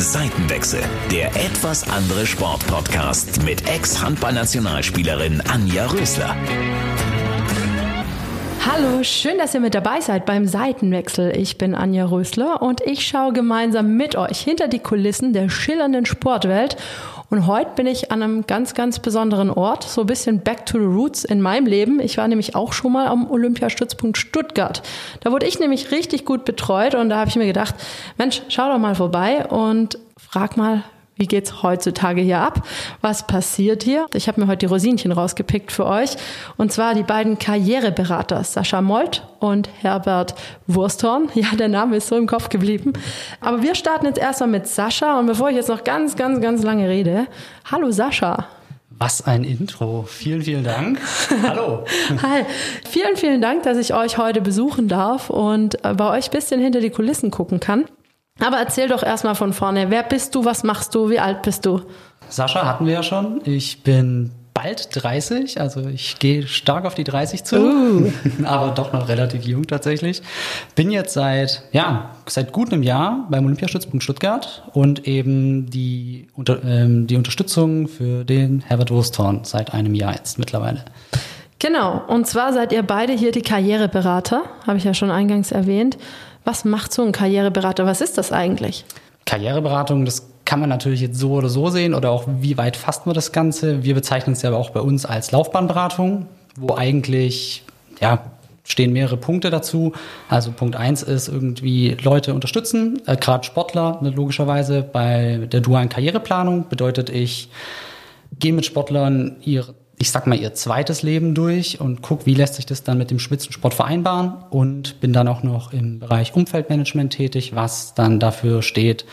Seitenwechsel, der etwas andere Sportpodcast mit Ex-Handballnationalspielerin Anja Rösler. Hallo, schön, dass ihr mit dabei seid beim Seitenwechsel. Ich bin Anja Rösler und ich schaue gemeinsam mit euch hinter die Kulissen der schillernden Sportwelt und heute bin ich an einem ganz, ganz besonderen Ort, so ein bisschen back to the roots in meinem Leben. Ich war nämlich auch schon mal am Olympiastützpunkt Stuttgart. Da wurde ich nämlich richtig gut betreut und da habe ich mir gedacht, Mensch, schau doch mal vorbei und frag mal, wie geht's heutzutage hier ab? Was passiert hier? Ich habe mir heute die Rosinchen rausgepickt für euch. Und zwar die beiden Karriereberater, Sascha Molt und Herbert Wursthorn. Ja, der Name ist so im Kopf geblieben. Aber wir starten jetzt erstmal mit Sascha. Und bevor ich jetzt noch ganz, ganz, ganz lange rede, hallo Sascha. Was ein Intro. Vielen, vielen Dank. Hallo. Hi. Vielen, vielen Dank, dass ich euch heute besuchen darf und bei euch ein bisschen hinter die Kulissen gucken kann. Aber erzähl doch erstmal von vorne. Wer bist du? Was machst du? Wie alt bist du? Sascha hatten wir ja schon. Ich bin bald 30, also ich gehe stark auf die 30 zu, uh. aber doch noch relativ jung tatsächlich. Bin jetzt seit, ja, seit gut einem Jahr beim Olympiastützpunkt Stuttgart und eben die, unter, ähm, die Unterstützung für den Herbert Wursthorn seit einem Jahr jetzt mittlerweile. Genau, und zwar seid ihr beide hier die Karriereberater, habe ich ja schon eingangs erwähnt. Was macht so ein Karriereberater? Was ist das eigentlich? Karriereberatung, das kann man natürlich jetzt so oder so sehen oder auch wie weit fasst man das Ganze. Wir bezeichnen es ja auch bei uns als Laufbahnberatung, wo eigentlich, ja, stehen mehrere Punkte dazu. Also Punkt eins ist irgendwie Leute unterstützen, äh, gerade Sportler ne, logischerweise bei der dualen Karriereplanung bedeutet ich gehe mit Sportlern ihre ich sag mal, ihr zweites Leben durch und guck, wie lässt sich das dann mit dem Spitzensport vereinbaren und bin dann auch noch im Bereich Umfeldmanagement tätig, was dann dafür steht,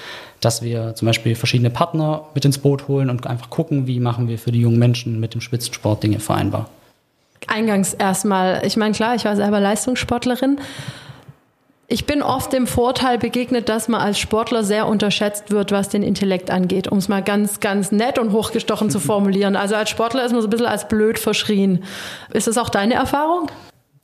dass wir zum Beispiel verschiedene Partner mit ins Boot holen und einfach gucken, wie machen wir für die jungen Menschen mit dem Spitzensport Dinge vereinbar. Eingangs erstmal, ich meine, klar, ich war selber Leistungssportlerin ich bin oft dem Vorteil begegnet, dass man als Sportler sehr unterschätzt wird, was den Intellekt angeht, um es mal ganz, ganz nett und hochgestochen zu formulieren. Also als Sportler ist man so ein bisschen als blöd verschrien. Ist das auch deine Erfahrung?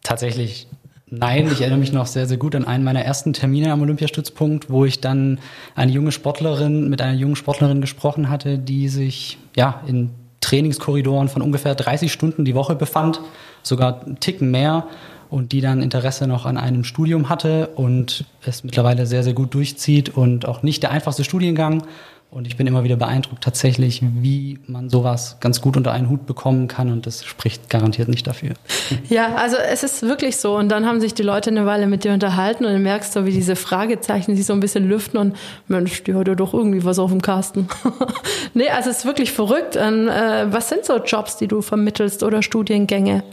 Tatsächlich Nein, ich erinnere mich noch sehr, sehr gut an einen meiner ersten Termine am Olympiastützpunkt, wo ich dann eine junge Sportlerin mit einer jungen Sportlerin gesprochen hatte, die sich ja in Trainingskorridoren von ungefähr 30 Stunden die Woche befand, sogar einen Ticken mehr und die dann Interesse noch an einem Studium hatte und es mittlerweile sehr, sehr gut durchzieht und auch nicht der einfachste Studiengang. Und ich bin immer wieder beeindruckt tatsächlich, wie man sowas ganz gut unter einen Hut bekommen kann und das spricht garantiert nicht dafür. Ja, also es ist wirklich so. Und dann haben sich die Leute eine Weile mit dir unterhalten und du merkst so, wie diese Fragezeichen sich so ein bisschen lüften und Mensch, die hat ja doch irgendwie was auf dem Kasten. nee, also es ist wirklich verrückt. Äh, was sind so Jobs, die du vermittelst oder Studiengänge?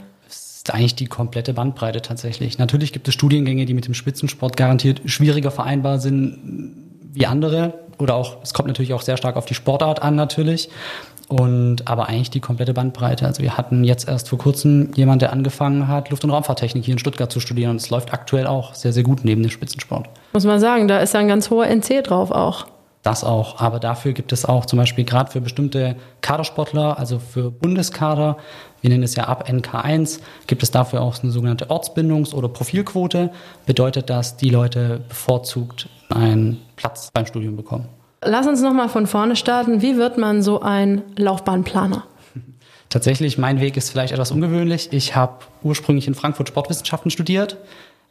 Ist eigentlich die komplette Bandbreite tatsächlich. Natürlich gibt es Studiengänge, die mit dem Spitzensport garantiert schwieriger vereinbar sind wie andere. Oder auch, es kommt natürlich auch sehr stark auf die Sportart an, natürlich. Und aber eigentlich die komplette Bandbreite. Also wir hatten jetzt erst vor kurzem jemand, der angefangen hat, Luft- und Raumfahrttechnik hier in Stuttgart zu studieren. Und es läuft aktuell auch sehr, sehr gut neben dem Spitzensport. Muss man sagen, da ist ein ganz hoher NC drauf auch. Das auch. Aber dafür gibt es auch zum Beispiel gerade für bestimmte Kadersportler, also für Bundeskader, wir nennen es ja ab NK1, gibt es dafür auch eine sogenannte Ortsbindungs- oder Profilquote. Bedeutet das, die Leute bevorzugt einen Platz beim Studium bekommen. Lass uns nochmal von vorne starten. Wie wird man so ein Laufbahnplaner? Tatsächlich, mein Weg ist vielleicht etwas ungewöhnlich. Ich habe ursprünglich in Frankfurt Sportwissenschaften studiert,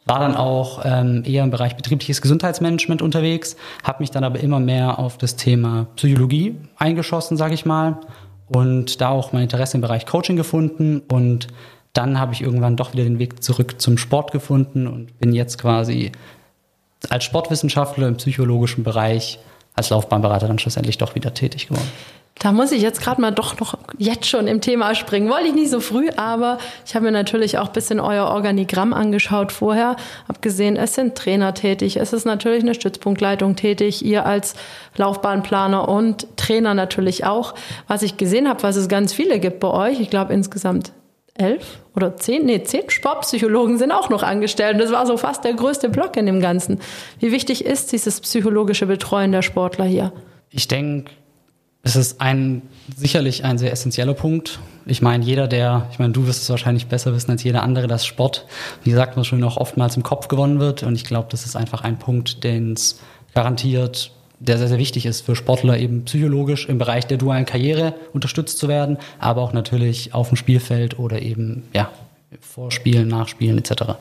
war dann auch ähm, eher im Bereich betriebliches Gesundheitsmanagement unterwegs, habe mich dann aber immer mehr auf das Thema Psychologie eingeschossen, sage ich mal, und da auch mein Interesse im Bereich Coaching gefunden und dann habe ich irgendwann doch wieder den Weg zurück zum Sport gefunden und bin jetzt quasi als Sportwissenschaftler im psychologischen Bereich als Laufbahnberater dann schlussendlich doch wieder tätig geworden. Da muss ich jetzt gerade mal doch noch jetzt schon im Thema springen. Wollte ich nicht so früh, aber ich habe mir natürlich auch ein bisschen euer Organigramm angeschaut vorher. Habe gesehen, es sind Trainer tätig, es ist natürlich eine Stützpunktleitung tätig, ihr als Laufbahnplaner und Trainer natürlich auch. Was ich gesehen habe, was es ganz viele gibt bei euch, ich glaube insgesamt elf oder zehn, nee, zehn Sportpsychologen sind auch noch angestellt. Das war so fast der größte Block in dem Ganzen. Wie wichtig ist dieses psychologische Betreuen der Sportler hier? Ich denke, es ist ein, sicherlich ein sehr essentieller Punkt. Ich meine, jeder, der, ich meine, du wirst es wahrscheinlich besser wissen als jeder andere, dass Sport, wie gesagt, man schon auch oftmals im Kopf gewonnen wird. Und ich glaube, das ist einfach ein Punkt, den es garantiert der sehr, sehr wichtig ist für Sportler, eben psychologisch im Bereich der dualen Karriere unterstützt zu werden, aber auch natürlich auf dem Spielfeld oder eben, ja, Vorspielen, Nachspielen etc.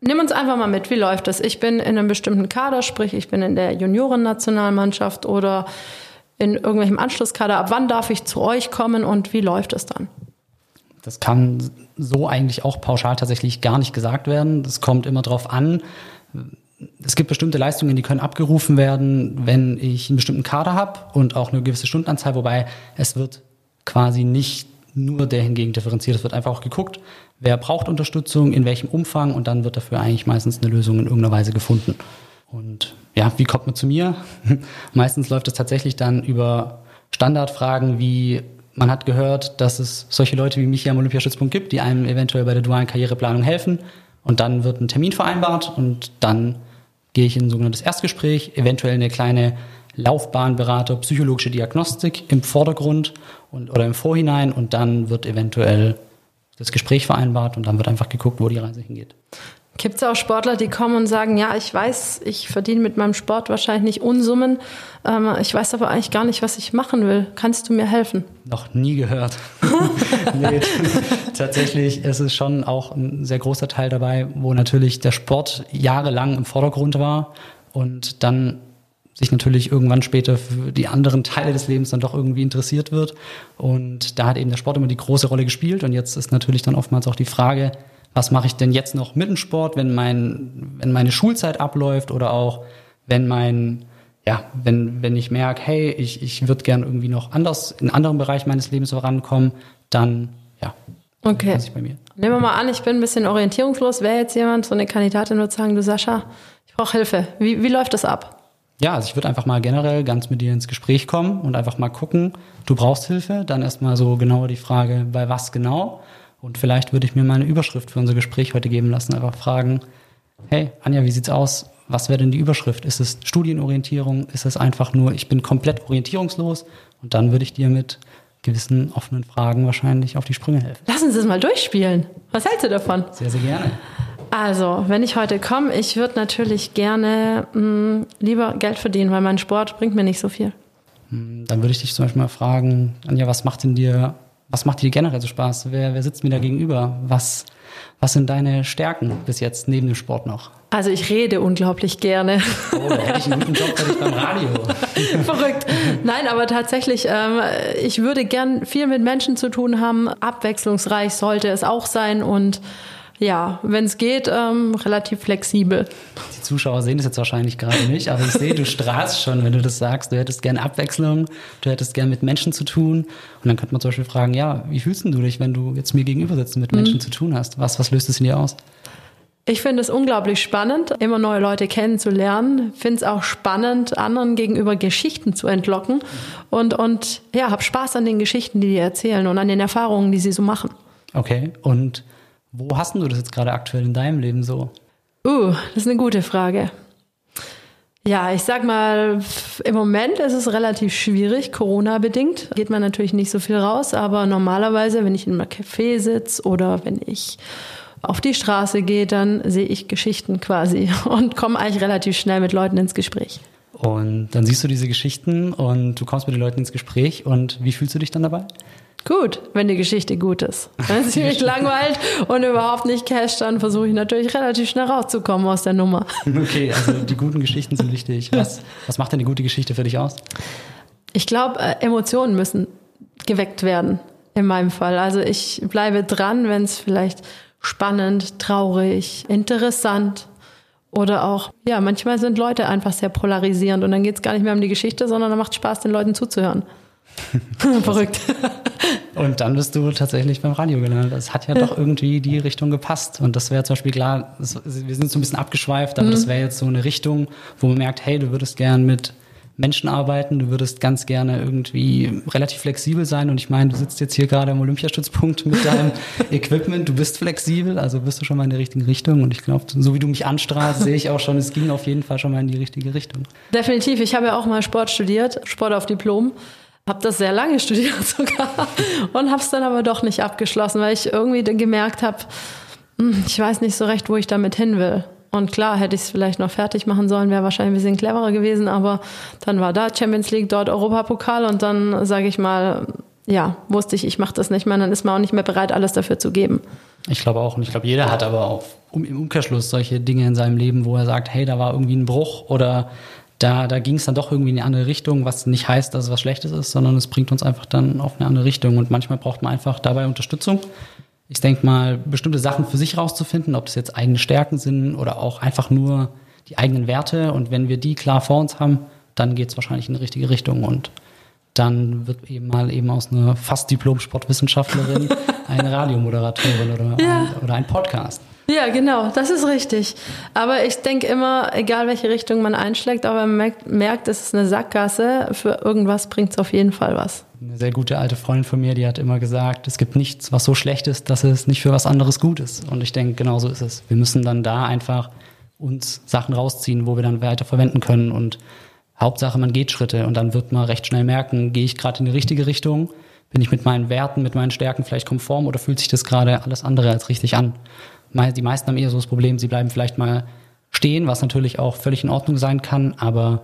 Nimm uns einfach mal mit, wie läuft das? Ich bin in einem bestimmten Kader, sprich ich bin in der Juniorennationalmannschaft oder in irgendwelchem Anschlusskader. Ab wann darf ich zu euch kommen und wie läuft es dann? Das kann so eigentlich auch pauschal tatsächlich gar nicht gesagt werden. Das kommt immer darauf an. Es gibt bestimmte Leistungen, die können abgerufen werden, wenn ich einen bestimmten Kader habe und auch eine gewisse Stundenanzahl, wobei es wird quasi nicht nur der hingegen differenziert. Es wird einfach auch geguckt, wer braucht Unterstützung, in welchem Umfang und dann wird dafür eigentlich meistens eine Lösung in irgendeiner Weise gefunden. Und ja, wie kommt man zu mir? meistens läuft es tatsächlich dann über Standardfragen wie man hat gehört, dass es solche Leute wie mich hier am Olympiastützpunkt gibt, die einem eventuell bei der dualen Karriereplanung helfen. Und dann wird ein Termin vereinbart und dann gehe ich in ein sogenanntes Erstgespräch, eventuell eine kleine Laufbahnberater, psychologische Diagnostik im Vordergrund und, oder im Vorhinein und dann wird eventuell das Gespräch vereinbart und dann wird einfach geguckt, wo die Reise hingeht. Gibt es auch Sportler, die kommen und sagen, ja, ich weiß, ich verdiene mit meinem Sport wahrscheinlich nicht Unsummen, ähm, ich weiß aber eigentlich gar nicht, was ich machen will. Kannst du mir helfen? Noch nie gehört. nee, tatsächlich ist es schon auch ein sehr großer Teil dabei, wo natürlich der Sport jahrelang im Vordergrund war und dann sich natürlich irgendwann später für die anderen Teile des Lebens dann doch irgendwie interessiert wird. Und da hat eben der Sport immer die große Rolle gespielt. Und jetzt ist natürlich dann oftmals auch die Frage, was mache ich denn jetzt noch mit dem Sport, wenn mein, wenn meine Schulzeit abläuft oder auch wenn mein, ja, wenn, wenn ich merke, hey, ich, ich würde gern irgendwie noch anders in anderen Bereich meines Lebens vorankommen, dann, ja. Okay. Bei mir. Nehmen wir mal an, ich bin ein bisschen orientierungslos. Wäre jetzt jemand, so eine Kandidatin würde sagen, du Sascha, ich brauche Hilfe. Wie, wie läuft das ab? Ja, also ich würde einfach mal generell ganz mit dir ins Gespräch kommen und einfach mal gucken, du brauchst Hilfe, dann erstmal so genauer die Frage, bei was genau und vielleicht würde ich mir mal eine Überschrift für unser Gespräch heute geben lassen. Einfach fragen, hey, Anja, wie sieht's aus? Was wäre denn die Überschrift? Ist es Studienorientierung? Ist es einfach nur, ich bin komplett orientierungslos? Und dann würde ich dir mit gewissen offenen Fragen wahrscheinlich auf die Sprünge helfen. Lass uns das mal durchspielen. Was hältst du davon? Sehr, sehr gerne. Also, wenn ich heute komme, ich würde natürlich gerne mh, mm, lieber Geld verdienen, weil mein Sport bringt mir nicht so viel. Hm, dann würde ich dich zum Beispiel mal fragen, Anja, was macht denn dir was macht dir generell so Spaß? Wer, wer sitzt mir da gegenüber? Was, was sind deine Stärken bis jetzt neben dem Sport noch? Also ich rede unglaublich gerne. Oh, da hätte ich einen guten Job hätte ich beim Radio. Verrückt. Nein, aber tatsächlich, ähm, ich würde gern viel mit Menschen zu tun haben. Abwechslungsreich sollte es auch sein und ja, wenn es geht, ähm, relativ flexibel. Die Zuschauer sehen das jetzt wahrscheinlich gerade nicht, aber ich sehe, du strahlst schon, wenn du das sagst. Du hättest gerne Abwechslung, du hättest gerne mit Menschen zu tun. Und dann könnte man zum Beispiel fragen, ja, wie fühlst du dich, wenn du jetzt mir gegenüber sitzt und mit Menschen mhm. zu tun hast? Was, was löst es in dir aus? Ich finde es unglaublich spannend, immer neue Leute kennenzulernen. Finde es auch spannend, anderen gegenüber Geschichten zu entlocken. Und, und ja, habe Spaß an den Geschichten, die die erzählen und an den Erfahrungen, die sie so machen. Okay, und wo hast du das jetzt gerade aktuell in deinem Leben so? Uh, das ist eine gute Frage. Ja, ich sag mal, im Moment ist es relativ schwierig, Corona-bedingt. Geht man natürlich nicht so viel raus, aber normalerweise, wenn ich in einem Café sitze oder wenn ich auf die Straße gehe, dann sehe ich Geschichten quasi und komme eigentlich relativ schnell mit Leuten ins Gespräch. Und dann siehst du diese Geschichten und du kommst mit den Leuten ins Gespräch und wie fühlst du dich dann dabei? Gut, wenn die Geschichte gut ist. Wenn sie mich langweilt und überhaupt nicht cash, dann versuche ich natürlich relativ schnell rauszukommen aus der Nummer. Okay, also die guten Geschichten sind wichtig. Was, was macht denn die gute Geschichte für dich aus? Ich glaube, äh, Emotionen müssen geweckt werden, in meinem Fall. Also ich bleibe dran, wenn es vielleicht spannend, traurig, interessant oder auch, ja, manchmal sind Leute einfach sehr polarisierend und dann geht es gar nicht mehr um die Geschichte, sondern dann macht Spaß, den Leuten zuzuhören. Verrückt. Und dann bist du tatsächlich beim Radio gelandet. Das hat ja doch irgendwie die Richtung gepasst. Und das wäre zum Beispiel klar, das, wir sind so ein bisschen abgeschweift, aber mhm. das wäre jetzt so eine Richtung, wo man merkt, hey, du würdest gern mit Menschen arbeiten, du würdest ganz gerne irgendwie relativ flexibel sein. Und ich meine, du sitzt jetzt hier gerade am Olympiastützpunkt mit deinem Equipment, du bist flexibel, also bist du schon mal in der richtigen Richtung. Und ich glaube, so wie du mich anstrahlst, sehe ich auch schon, es ging auf jeden Fall schon mal in die richtige Richtung. Definitiv. Ich habe ja auch mal Sport studiert, Sport auf Diplom. Habe das sehr lange studiert sogar und habe es dann aber doch nicht abgeschlossen, weil ich irgendwie dann gemerkt habe, hm, ich weiß nicht so recht, wo ich damit hin will. Und klar, hätte ich es vielleicht noch fertig machen sollen, wäre wahrscheinlich ein bisschen cleverer gewesen, aber dann war da Champions League, dort Europapokal und dann, sage ich mal, ja, wusste ich, ich mache das nicht mehr, dann ist man auch nicht mehr bereit, alles dafür zu geben. Ich glaube auch. Und ich glaube, jeder hat aber auch im Umkehrschluss solche Dinge in seinem Leben, wo er sagt, hey, da war irgendwie ein Bruch oder da, da ging es dann doch irgendwie in eine andere Richtung, was nicht heißt, dass es was Schlechtes ist, sondern es bringt uns einfach dann auf eine andere Richtung. Und manchmal braucht man einfach dabei Unterstützung. Ich denke mal, bestimmte Sachen für sich rauszufinden, ob das jetzt eigene Stärken sind oder auch einfach nur die eigenen Werte. Und wenn wir die klar vor uns haben, dann geht es wahrscheinlich in die richtige Richtung. Und dann wird eben mal eben aus einer fast Diplom-Sportwissenschaftlerin eine Radiomoderatorin oder, ja. ein, oder ein Podcast. Ja, genau, das ist richtig. Aber ich denke immer, egal welche Richtung man einschlägt, aber man merkt, merkt es ist eine Sackgasse, für irgendwas bringt es auf jeden Fall was. Eine sehr gute alte Freundin von mir, die hat immer gesagt, es gibt nichts, was so schlecht ist, dass es nicht für was anderes gut ist. Und ich denke, genau so ist es. Wir müssen dann da einfach uns Sachen rausziehen, wo wir dann weiter verwenden können. Und Hauptsache, man geht Schritte und dann wird man recht schnell merken, gehe ich gerade in die richtige Richtung? Bin ich mit meinen Werten, mit meinen Stärken vielleicht konform oder fühlt sich das gerade alles andere als richtig an? Die meisten haben eher so das Problem, sie bleiben vielleicht mal stehen, was natürlich auch völlig in Ordnung sein kann, aber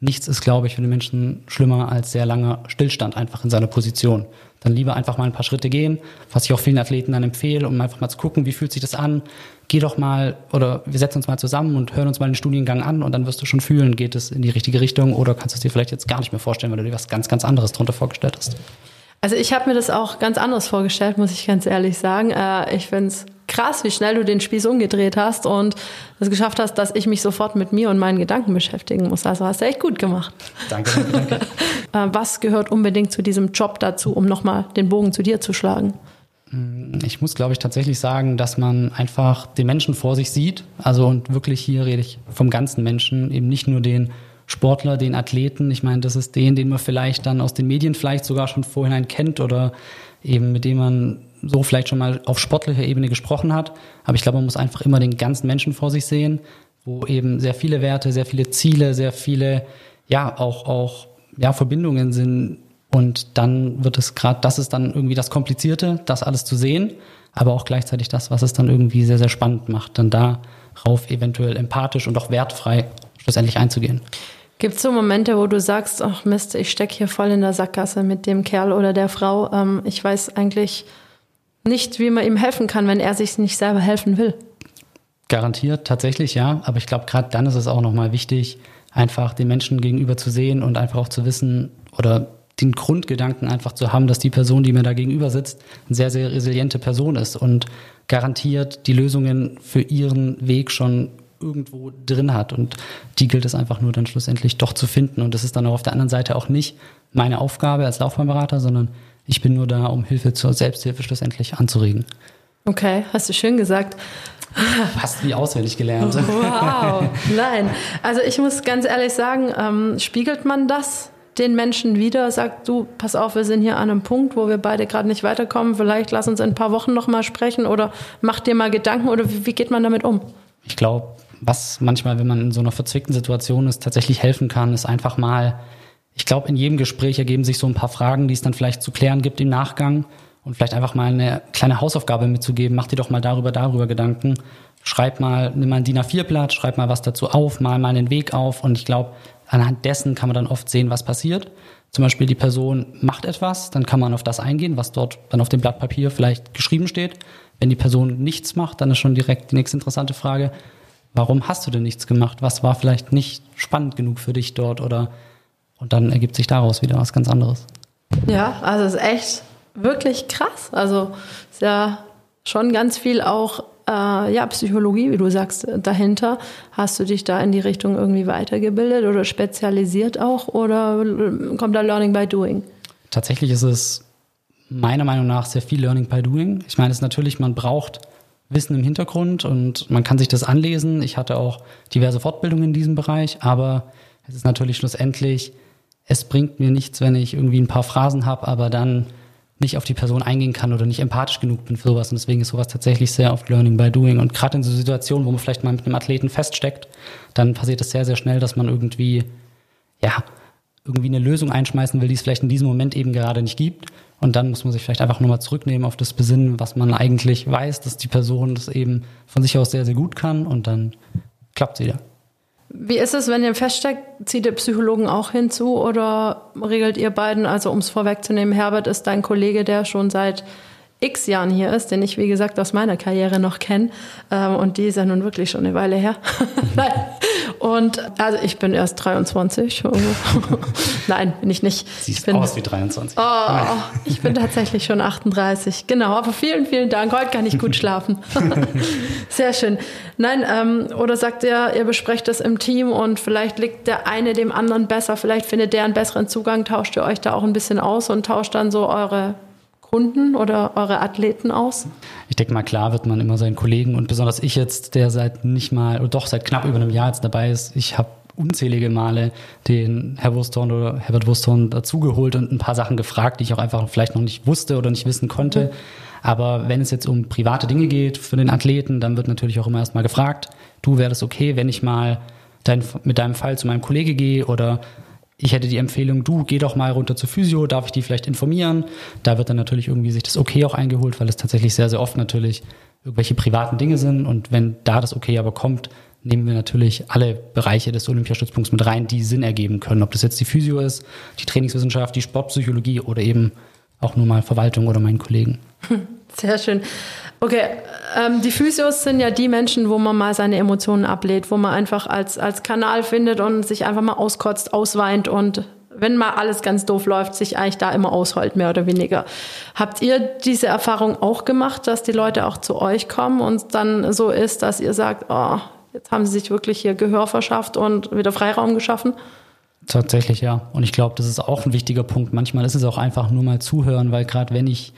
nichts ist, glaube ich, für den Menschen schlimmer als sehr langer Stillstand einfach in seiner Position. Dann lieber einfach mal ein paar Schritte gehen, was ich auch vielen Athleten dann empfehle, um einfach mal zu gucken, wie fühlt sich das an. Geh doch mal oder wir setzen uns mal zusammen und hören uns mal den Studiengang an und dann wirst du schon fühlen, geht es in die richtige Richtung oder kannst du es dir vielleicht jetzt gar nicht mehr vorstellen, weil du dir was ganz, ganz anderes drunter vorgestellt hast. Also ich habe mir das auch ganz anders vorgestellt, muss ich ganz ehrlich sagen. Äh, ich finde es krass, wie schnell du den Spieß umgedreht hast und es geschafft hast, dass ich mich sofort mit mir und meinen Gedanken beschäftigen muss. Also hast du echt gut gemacht. Danke, danke, danke. Äh, was gehört unbedingt zu diesem Job dazu, um nochmal den Bogen zu dir zu schlagen? Mm, ich muss, glaube ich, tatsächlich sagen, dass man einfach den Menschen vor sich sieht. Also und wirklich hier rede ich vom ganzen Menschen, eben nicht nur den Sportler, den Athleten. Ich meine, das ist den, den man vielleicht dann aus den Medien vielleicht sogar schon vorhinein kennt oder eben mit dem man so vielleicht schon mal auf sportlicher Ebene gesprochen hat. Aber ich glaube, man muss einfach immer den ganzen Menschen vor sich sehen, wo eben sehr viele Werte, sehr viele Ziele, sehr viele, ja, auch, auch, ja, Verbindungen sind. Und dann wird es gerade, das ist dann irgendwie das Komplizierte, das alles zu sehen, aber auch gleichzeitig das, was es dann irgendwie sehr, sehr spannend macht, dann darauf eventuell empathisch und auch wertfrei schlussendlich einzugehen. Gibt es so Momente, wo du sagst, ach Mist, ich stecke hier voll in der Sackgasse mit dem Kerl oder der Frau. Ähm, ich weiß eigentlich nicht, wie man ihm helfen kann, wenn er sich nicht selber helfen will. Garantiert, tatsächlich ja. Aber ich glaube, gerade dann ist es auch nochmal wichtig, einfach den Menschen gegenüber zu sehen und einfach auch zu wissen oder den Grundgedanken einfach zu haben, dass die Person, die mir da gegenüber sitzt, eine sehr, sehr resiliente Person ist und garantiert die Lösungen für ihren Weg schon irgendwo drin hat. Und die gilt es einfach nur dann schlussendlich doch zu finden. Und das ist dann auch auf der anderen Seite auch nicht meine Aufgabe als Laufbahnberater, sondern ich bin nur da, um Hilfe zur Selbsthilfe schlussendlich anzuregen. Okay, hast du schön gesagt. Fast wie auswendig gelernt. Wow, nein. Also ich muss ganz ehrlich sagen, ähm, spiegelt man das den Menschen wieder? Sagt du, pass auf, wir sind hier an einem Punkt, wo wir beide gerade nicht weiterkommen. Vielleicht lass uns in ein paar Wochen noch mal sprechen oder mach dir mal Gedanken oder wie, wie geht man damit um? Ich glaube, was manchmal, wenn man in so einer verzwickten Situation ist, tatsächlich helfen kann, ist einfach mal, ich glaube, in jedem Gespräch ergeben sich so ein paar Fragen, die es dann vielleicht zu klären gibt im Nachgang und vielleicht einfach mal eine kleine Hausaufgabe mitzugeben. Mach dir doch mal darüber, darüber Gedanken. Schreib mal, nimm mal ein DIN A4-Blatt, schreib mal was dazu auf, mal mal einen Weg auf und ich glaube, anhand dessen kann man dann oft sehen, was passiert. Zum Beispiel die Person macht etwas, dann kann man auf das eingehen, was dort dann auf dem Blatt Papier vielleicht geschrieben steht. Wenn die Person nichts macht, dann ist schon direkt die nächste interessante Frage, warum hast du denn nichts gemacht? Was war vielleicht nicht spannend genug für dich dort oder und dann ergibt sich daraus wieder was ganz anderes. Ja, also es ist echt wirklich krass. Also ist ja schon ganz viel auch äh, ja, Psychologie, wie du sagst, dahinter. Hast du dich da in die Richtung irgendwie weitergebildet oder spezialisiert auch oder kommt da Learning by Doing? Tatsächlich ist es meiner Meinung nach sehr viel Learning by Doing. Ich meine, es ist natürlich, man braucht Wissen im Hintergrund und man kann sich das anlesen. Ich hatte auch diverse Fortbildungen in diesem Bereich, aber es ist natürlich schlussendlich, es bringt mir nichts, wenn ich irgendwie ein paar Phrasen habe, aber dann nicht auf die Person eingehen kann oder nicht empathisch genug bin für sowas. Und deswegen ist sowas tatsächlich sehr oft Learning by Doing. Und gerade in so Situationen, wo man vielleicht mal mit einem Athleten feststeckt, dann passiert es sehr, sehr schnell, dass man irgendwie, ja, irgendwie eine Lösung einschmeißen will, die es vielleicht in diesem Moment eben gerade nicht gibt. Und dann muss man sich vielleicht einfach nochmal zurücknehmen auf das Besinnen, was man eigentlich weiß, dass die Person das eben von sich aus sehr, sehr gut kann und dann klappt sie wieder. Wie ist es, wenn ihr feststeckt, zieht ihr Psychologen auch hinzu oder regelt ihr beiden, also um es vorwegzunehmen, Herbert ist dein Kollege, der schon seit x Jahren hier ist, den ich, wie gesagt, aus meiner Karriere noch kenne. Ähm, und die ist ja nun wirklich schon eine Weile her. Und also ich bin erst 23. Nein, bin ich nicht. Siehst ich bin, aus wie 23. Oh, ich bin tatsächlich schon 38. Genau, aber vielen, vielen Dank. Heute kann ich gut schlafen. Sehr schön. Nein, ähm, oder sagt ihr, ihr besprecht das im Team und vielleicht liegt der eine dem anderen besser, vielleicht findet der einen besseren Zugang, tauscht ihr euch da auch ein bisschen aus und tauscht dann so eure Kunden oder eure Athleten aus? Ich denke mal, klar wird man immer seinen Kollegen und besonders ich jetzt, der seit nicht mal, oder doch seit knapp über einem Jahr jetzt dabei ist, ich habe unzählige Male den Herr Wursthorn oder Herbert Wursthorn dazugeholt und ein paar Sachen gefragt, die ich auch einfach vielleicht noch nicht wusste oder nicht wissen konnte. Mhm. Aber wenn es jetzt um private Dinge geht für den Athleten, dann wird natürlich auch immer erstmal gefragt, du wäre das okay, wenn ich mal dein, mit deinem Fall zu meinem Kollege gehe oder ich hätte die Empfehlung, du geh doch mal runter zur Physio, darf ich die vielleicht informieren? Da wird dann natürlich irgendwie sich das Okay auch eingeholt, weil es tatsächlich sehr, sehr oft natürlich irgendwelche privaten Dinge sind. Und wenn da das Okay aber kommt, nehmen wir natürlich alle Bereiche des Olympiastützpunkts mit rein, die Sinn ergeben können. Ob das jetzt die Physio ist, die Trainingswissenschaft, die Sportpsychologie oder eben auch nur mal Verwaltung oder meinen Kollegen. Sehr schön. Okay, ähm, die Physios sind ja die Menschen, wo man mal seine Emotionen ablehnt, wo man einfach als, als Kanal findet und sich einfach mal auskotzt, ausweint und wenn mal alles ganz doof läuft, sich eigentlich da immer ausholt, mehr oder weniger. Habt ihr diese Erfahrung auch gemacht, dass die Leute auch zu euch kommen und dann so ist, dass ihr sagt, oh, jetzt haben sie sich wirklich hier Gehör verschafft und wieder Freiraum geschaffen? Tatsächlich, ja. Und ich glaube, das ist auch ein wichtiger Punkt. Manchmal ist es auch einfach nur mal zuhören, weil gerade wenn ich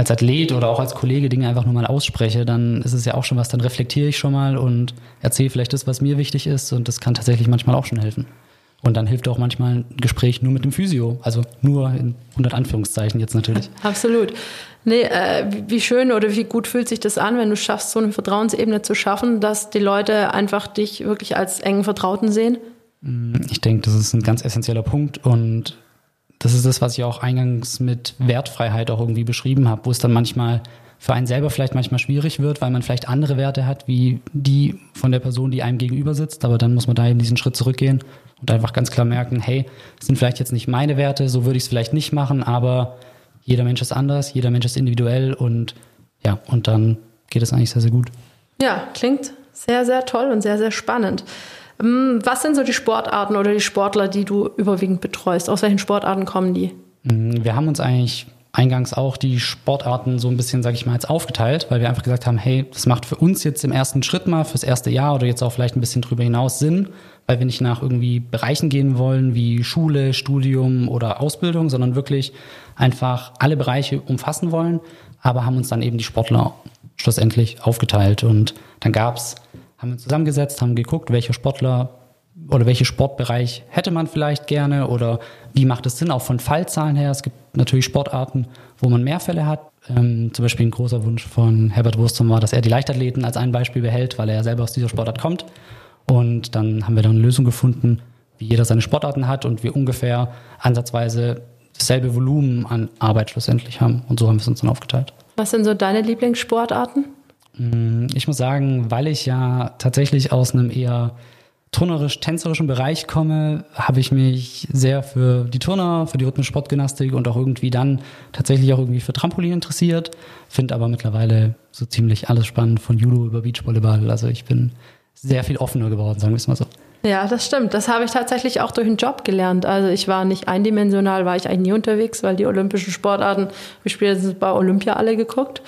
als Athlet oder auch als Kollege Dinge einfach nur mal ausspreche, dann ist es ja auch schon was, dann reflektiere ich schon mal und erzähle vielleicht das, was mir wichtig ist und das kann tatsächlich manchmal auch schon helfen. Und dann hilft auch manchmal ein Gespräch nur mit dem Physio, also nur in 100 Anführungszeichen jetzt natürlich. Absolut. Nee, äh, wie schön oder wie gut fühlt sich das an, wenn du schaffst, so eine Vertrauensebene zu schaffen, dass die Leute einfach dich wirklich als engen Vertrauten sehen? Ich denke, das ist ein ganz essentieller Punkt und das ist das, was ich auch eingangs mit Wertfreiheit auch irgendwie beschrieben habe, wo es dann manchmal für einen selber vielleicht manchmal schwierig wird, weil man vielleicht andere Werte hat, wie die von der Person, die einem gegenüber sitzt. Aber dann muss man da eben diesen Schritt zurückgehen und einfach ganz klar merken, hey, das sind vielleicht jetzt nicht meine Werte, so würde ich es vielleicht nicht machen, aber jeder Mensch ist anders, jeder Mensch ist individuell und ja, und dann geht es eigentlich sehr, sehr gut. Ja, klingt sehr, sehr toll und sehr, sehr spannend. Ähm, was sind so die Sportarten oder die Sportler, die du überwiegend betreust? Aus welchen Sportarten kommen die? Mm, wir haben uns eigentlich eingangs auch die Sportarten so ein bisschen, sage ich mal, jetzt aufgeteilt, weil wir einfach gesagt haben, hey, das macht für uns jetzt im ersten Schritt mal, fürs erste Jahr oder jetzt auch vielleicht ein bisschen drüber hinaus Sinn, weil wir nicht nach irgendwie Bereichen gehen wollen wie Schule, Studium oder Ausbildung, sondern wirklich einfach alle Bereiche umfassen wollen, aber haben uns dann eben die Sportler schlussendlich aufgeteilt und dann gab's haben wir zusammengesetzt, haben geguckt, welche Sportler oder welche Sportbereich hätte man vielleicht gerne oder wie macht es Sinn, auch von Fallzahlen her. Es gibt natürlich Sportarten, wo man mehr Fälle hat. Ähm, zum Beispiel ein großer Wunsch von Herbert Wurstum war, dass er die Leichtathleten als ein Beispiel behält, weil er ja selber aus dieser Sportart kommt. Und dann haben wir dann eine Lösung gefunden, wie jeder seine Sportarten hat und wir ungefähr ansatzweise dasselbe Volumen an Arbeit schlussendlich haben. Und so haben wir es uns dann aufgeteilt. Was sind so deine Lieblingssportarten? Mm, ich muss sagen, weil ich ja tatsächlich aus einem eher turnerisch-tänzerischen Bereich komme, habe ich mich sehr für die Turner, für die Rhythmus-Sportgymnastik und auch irgendwie dann tatsächlich auch irgendwie für Trampolin interessiert. Finde aber mittlerweile so ziemlich alles spannend, von Judo über Beachvolleyball. Also ich bin sehr viel offener geworden, sagen wir es mal so. Ja, das stimmt. Das habe ich tatsächlich auch durch den Job gelernt. Also ich war nicht eindimensional, war ich eigentlich nie unterwegs, weil die olympischen Sportarten, wir spielen bei Olympia alle geguckt.